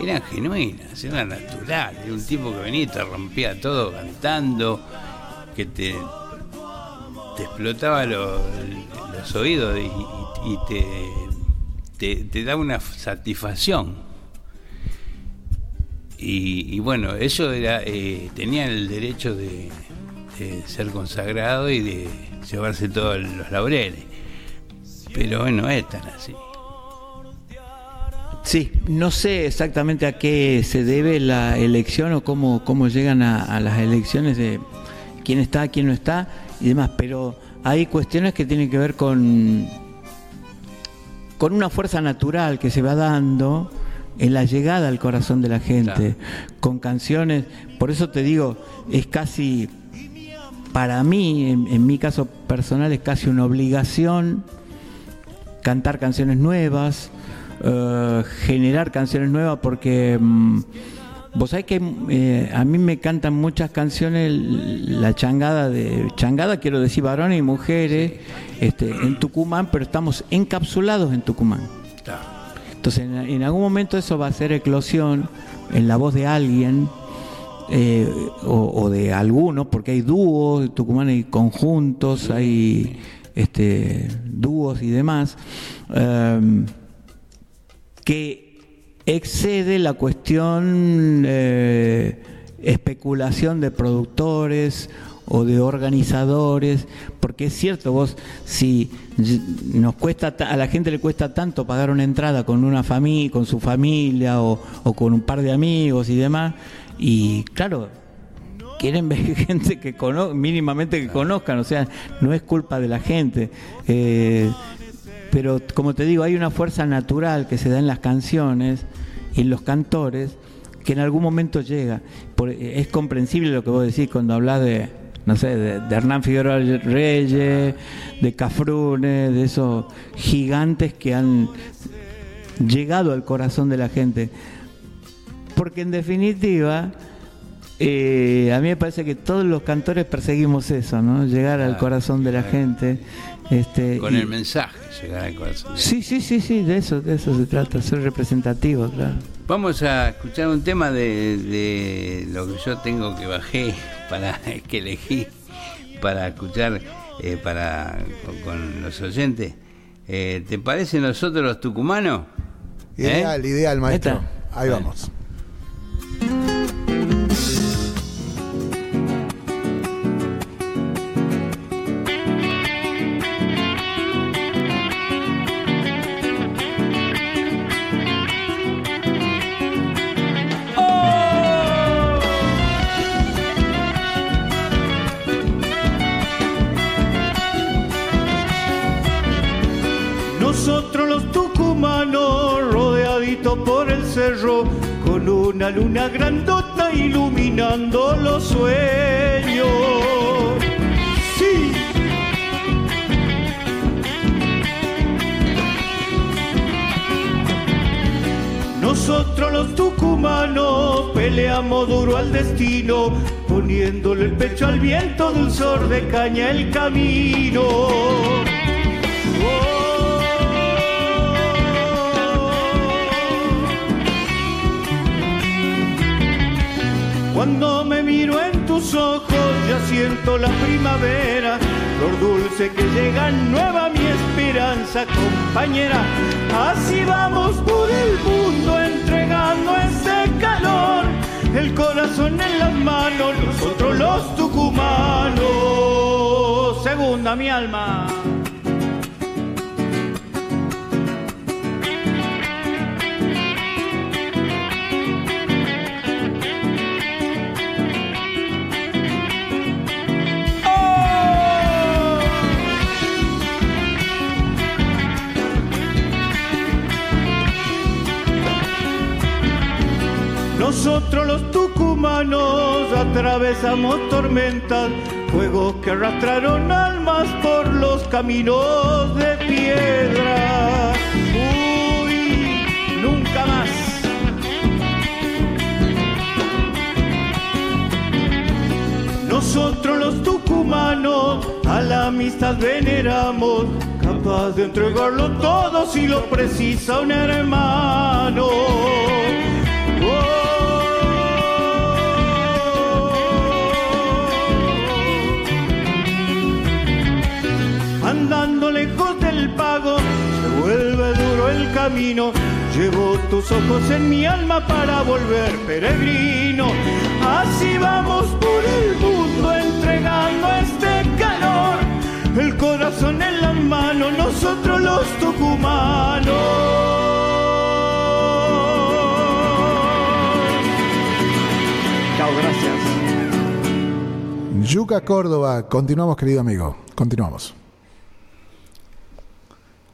eran genuinas, eran naturales. Era un tipo que venía y te rompía todo cantando, que te, te explotaba lo- los oídos y, te, te, da una satisfacción. Y, y bueno, eso era, eh, tenían el derecho de, ser consagrado y de llevarse todos los laureles. Pero hoy no es tan así. Sí, no sé exactamente a qué se debe la elección o cómo, cómo llegan a las elecciones de quién está, quién no está y demás, pero hay cuestiones que tienen que ver con, con una fuerza natural que se va dando en la llegada al corazón de la gente, con canciones, por eso te digo, es casi, para mí, en, en mi caso personal, es casi una obligación cantar canciones nuevas, eh, generar canciones nuevas, porque mm, vos sabés que eh, a mí me cantan muchas canciones, la changada de changada quiero decir varones y mujeres, este, en Tucumán, pero estamos encapsulados en Tucumán. Entonces, en, en algún momento eso va a ser eclosión en la voz de alguien eh, o, o de algunos, porque hay dúos, en Tucumán hay conjuntos, hay este, dúos y demás, em, que excede la cuestión eh, especulación de productores o de organizadores, porque es cierto, vos, si nos cuesta, ta- a la gente le cuesta tanto pagar una entrada con una familia, con su familia o, o con un par de amigos y demás, y claro, quieren ver [LAUGHS] gente que mínimamente que conozcan, o sea, no es culpa de la gente. Eh, pero como te digo, hay una fuerza natural que se da en las canciones y en los cantores que en algún momento llega. Por- es comprensible lo que vos decís cuando hablas de, no sé, de, de Hernán Figueroa Reyes, de Cafrune, de esos gigantes que han llegado al corazón de la gente. Porque en definitiva, eh, a mí me parece que todos los cantores perseguimos eso, ¿no? Llegar al corazón de la gente. Este, Con y- el mensaje llegar al corazón. Sí, sí, sí, sí, de eso, de eso se trata, ser representativo, claro. Vamos a escuchar un tema de, de lo que yo tengo que bajé [LAUGHS] para que elegí para escuchar eh, para con, con los oyentes. Eh, ¿Te parece nosotros los tucumanos? ¿Eh? Ideal, ideal, maestro. ¿Esta? Ahí vamos. Una luna grandota iluminando los sueños. Sí. Nosotros los tucumanos peleamos duro al destino, poniéndole el pecho al viento, dulzor de caña el camino. Cuando me miro en tus ojos ya siento la primavera, flor dulce que llega nueva mi esperanza compañera. Así vamos por el mundo entregando ese calor, el corazón en las manos, nosotros los tucumanos. Segunda mi alma. Los tucumanos atravesamos tormentas, fuegos que arrastraron almas por los caminos de piedra. Uy, nunca más. Nosotros los tucumanos a la amistad veneramos, capaz de entregarlo todo si lo precisa un hermano. El camino. Llevo tus ojos en mi alma para volver peregrino. Así vamos por el mundo entregando este calor. El corazón en la mano, nosotros los tucumanos. Gracias. Yuca Córdoba, continuamos querido amigo, continuamos.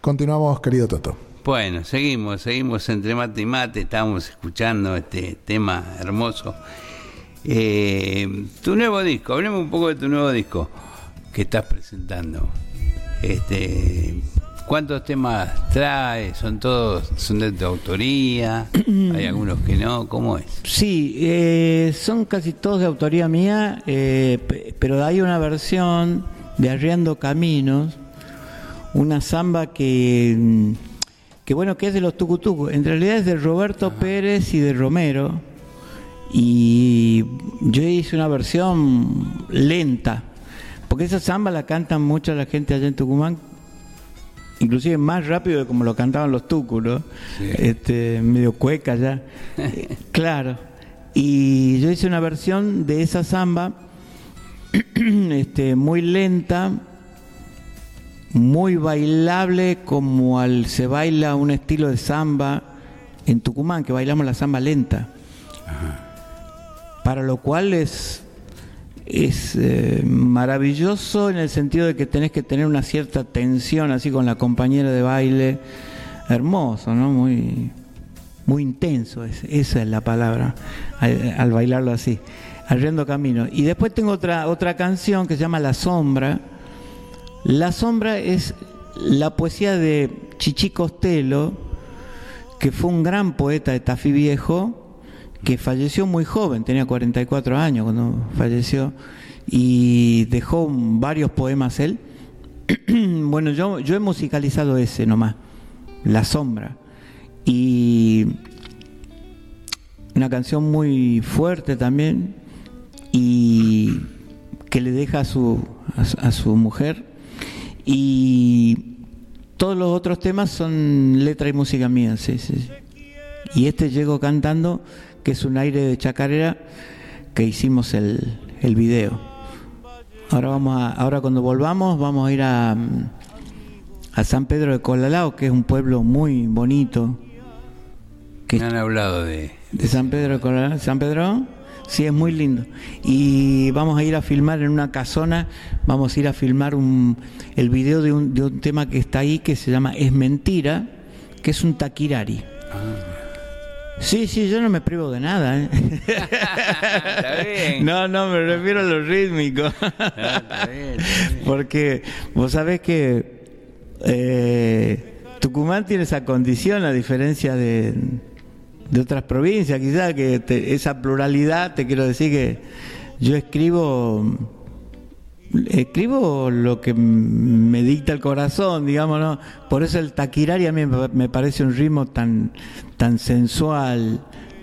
Continuamos querido Toto. Bueno, seguimos, seguimos entre mate y mate, estábamos escuchando este tema hermoso. Eh, tu nuevo disco, hablemos un poco de tu nuevo disco que estás presentando. Este, ¿Cuántos temas traes? ¿Son todos, son de tu autoría? [CLEARS THROAT] ¿Hay algunos que no? ¿Cómo es? Sí, eh, son casi todos de autoría mía, eh, pe- pero hay una versión de Arriando Caminos, una samba que, mm, que bueno, que es de los tucutucos. En realidad es de Roberto Pérez y de Romero. Y yo hice una versión lenta, porque esa samba la cantan mucho la gente allá en Tucumán, inclusive más rápido de como lo cantaban los tucos, ¿no? Este, medio cueca ya. [LAUGHS] Claro. Y yo hice una versión de esa samba [CLEARS THROAT] este, muy lenta, muy bailable, como al se baila un estilo de samba en Tucumán, que bailamos la samba lenta. Para lo cual es, es eh, maravilloso en el sentido de que tenés que tener una cierta tensión así con la compañera de baile. Hermoso, ¿no? Muy, muy intenso, es- esa es la palabra, al, al bailarlo así, arriendo camino. Y después tengo otra, otra canción que se llama La Sombra. La Sombra es la poesía de Chichi Costello, que fue un gran poeta de Tafí Viejo, que falleció muy joven, tenía 44 años cuando falleció, y dejó varios poemas él. [CLEARS THROAT] bueno, yo, yo he musicalizado ese nomás, La Sombra. Y una canción muy fuerte también y que le deja a su, a su, a su mujer. Y todos los otros temas son letra y música mía, sí, sí. Y este llego cantando, que es un aire de chacarera que hicimos el, el video. Ahora vamos a, ahora cuando volvamos vamos a ir a, a San Pedro de Colalao, que es un pueblo muy bonito. Me han hablado de... De San Pedro de Colalao. ¿San Pedro? Sí, es muy lindo. Y vamos a ir a filmar en una casona, vamos a ir a filmar un, el video de un, de un tema que está ahí que se llama Es Mentira, que es un taquirari. Sí, sí, yo no me privo de nada. ¿eh? Está bien. No, no, me refiero a lo rítmico. está bien, Porque vos sabés que eh, Tucumán tiene esa condición, a diferencia de, de otras provincias, quizás que te- esa pluralidad, te quiero decir que yo escribo escribo lo que me dicta el corazón, digamos, ¿no? Por eso el taquirari a mí me me parece un ritmo tan, tan sensual,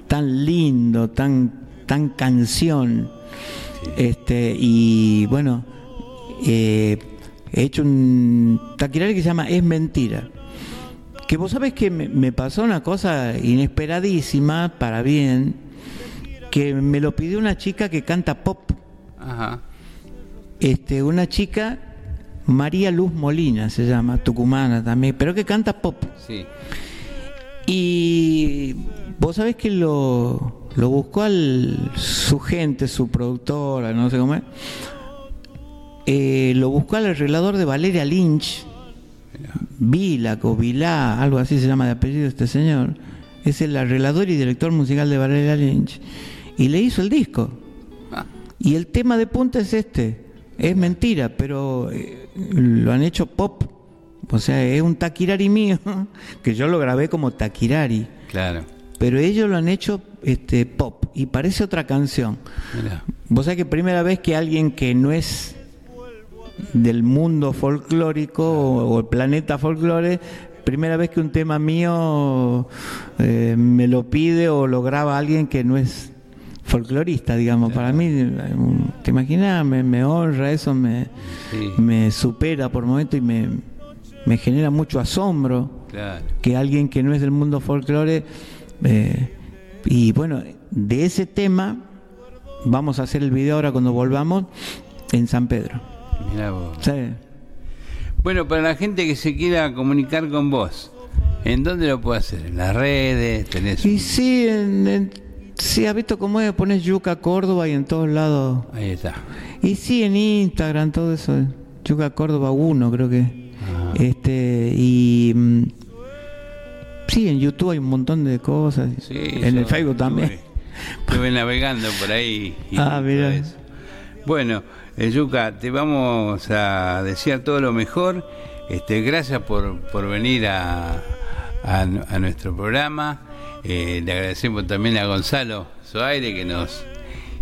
tan lindo, tan, tan canción. Este, y bueno, eh, he hecho un taquirari que se llama Es Mentira. Que vos sabés que me, me pasó una cosa inesperadísima, para bien, que me lo pidió una chica que canta pop. Ajá. Este, una chica, María Luz Molina se llama, tucumana también, pero que canta pop. Sí. Y vos sabés que lo, lo buscó al, su gente, su productora, no sé cómo es. Eh, lo buscó al arreglador de Valeria Lynch, Vilac o Vilá, algo así se llama de apellido este señor. Es el arreglador y director musical de Valeria Lynch. Y le hizo el disco. Y el tema de punta es este. Es mentira, pero eh, lo han hecho pop. O sea, es un taquirari mío, [LAUGHS] que yo lo grabé como taquirari. Claro. Pero ellos lo han hecho este pop y parece otra canción. Vos sabés que primera vez que alguien que no es del mundo folclórico o, el planeta folclore, primera vez que un tema mío eh, me lo pide o lo graba alguien que no es folclorista, digamos. Para mí, te imaginas, me, me honra, eso me, Sí. me supera por momentos y me, me genera mucho asombro Claro. que alguien que no es del mundo folclore eh, y bueno de ese tema vamos a hacer el video ahora cuando volvamos en San Pedro Mirá vos. Sí. Bueno, para la gente que se quiera comunicar con vos, ¿en dónde lo puede hacer? ¿En las redes? ¿Tenés y sí en, en- sí has visto cómo es pones Yuca Córdoba y en todos lados Ahí está. y sí en Instagram todo eso Yuca Córdoba 1 creo que este y mm, sí en YouTube hay un montón de cosas Sí, en el Facebook también estuve- Estuve navegando por ahí. y Ah, mira. Bueno, eh, Yuka, te vamos a desear todo lo mejor. Este, gracias por, por venir a, a, a nuestro programa. Eh, le agradecemos también a Gonzalo Soaire que nos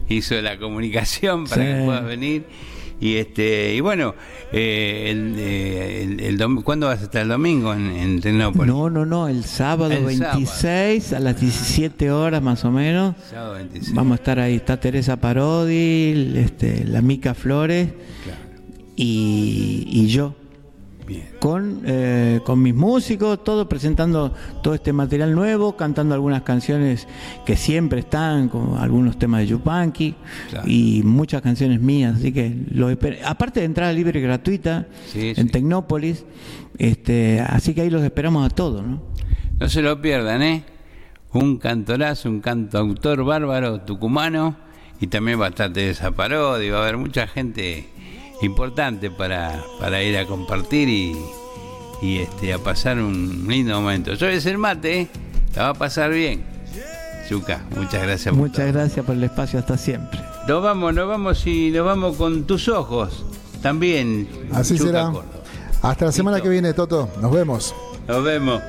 hizo la comunicación para Sí. que puedas venir. Y este y bueno, eh, el, eh, el- el dom- ¿cuándo vas a estar el domingo en, en Tecnópolis? No, no, no, el sábado El 26 a las 17 horas más o menos. Sábado 26. Vamos a estar ahí, está Teresa Parodi, este, la Mica Flores y, y yo. Con, eh, con mis músicos, todo presentando todo este material nuevo, cantando algunas canciones que siempre están, como algunos temas de Yupanqui y muchas canciones mías. Así que lo aparte de entrada libre y gratuita Sí, en sí. Tecnópolis, este, así que ahí los esperamos a todos, ¿no? No se lo pierdan, ¿eh? Un cantorazo, un cantautor bárbaro tucumano y también Teresa Parodi, va a haber mucha gente importante para, para ir a compartir y, y, este, a pasar un lindo momento. Yo es el mate, ¿eh? la va a pasar bien. Chuca, muchas gracias. por Muchas gracias por el espacio, hasta siempre. Nos vamos, nos vamos y nos vamos con tus ojos. También. Así será. Hasta la semana que viene, Toto. Nos vemos. Nos vemos.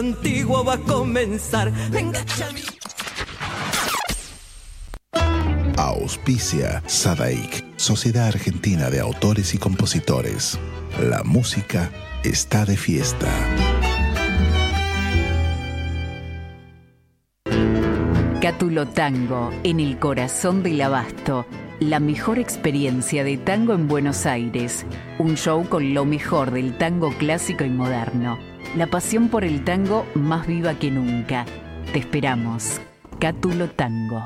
Antiguo va a comenzar. Venga. Auspicia Sadaik, Sociedad Argentina de Autores y Compositores. La música está de fiesta. Cátulo Tango, en el corazón del abasto. La mejor experiencia de tango en Buenos Aires. Un show con lo mejor del tango clásico y moderno. La pasión por el tango más viva que nunca. Te esperamos. Cátulo Tango.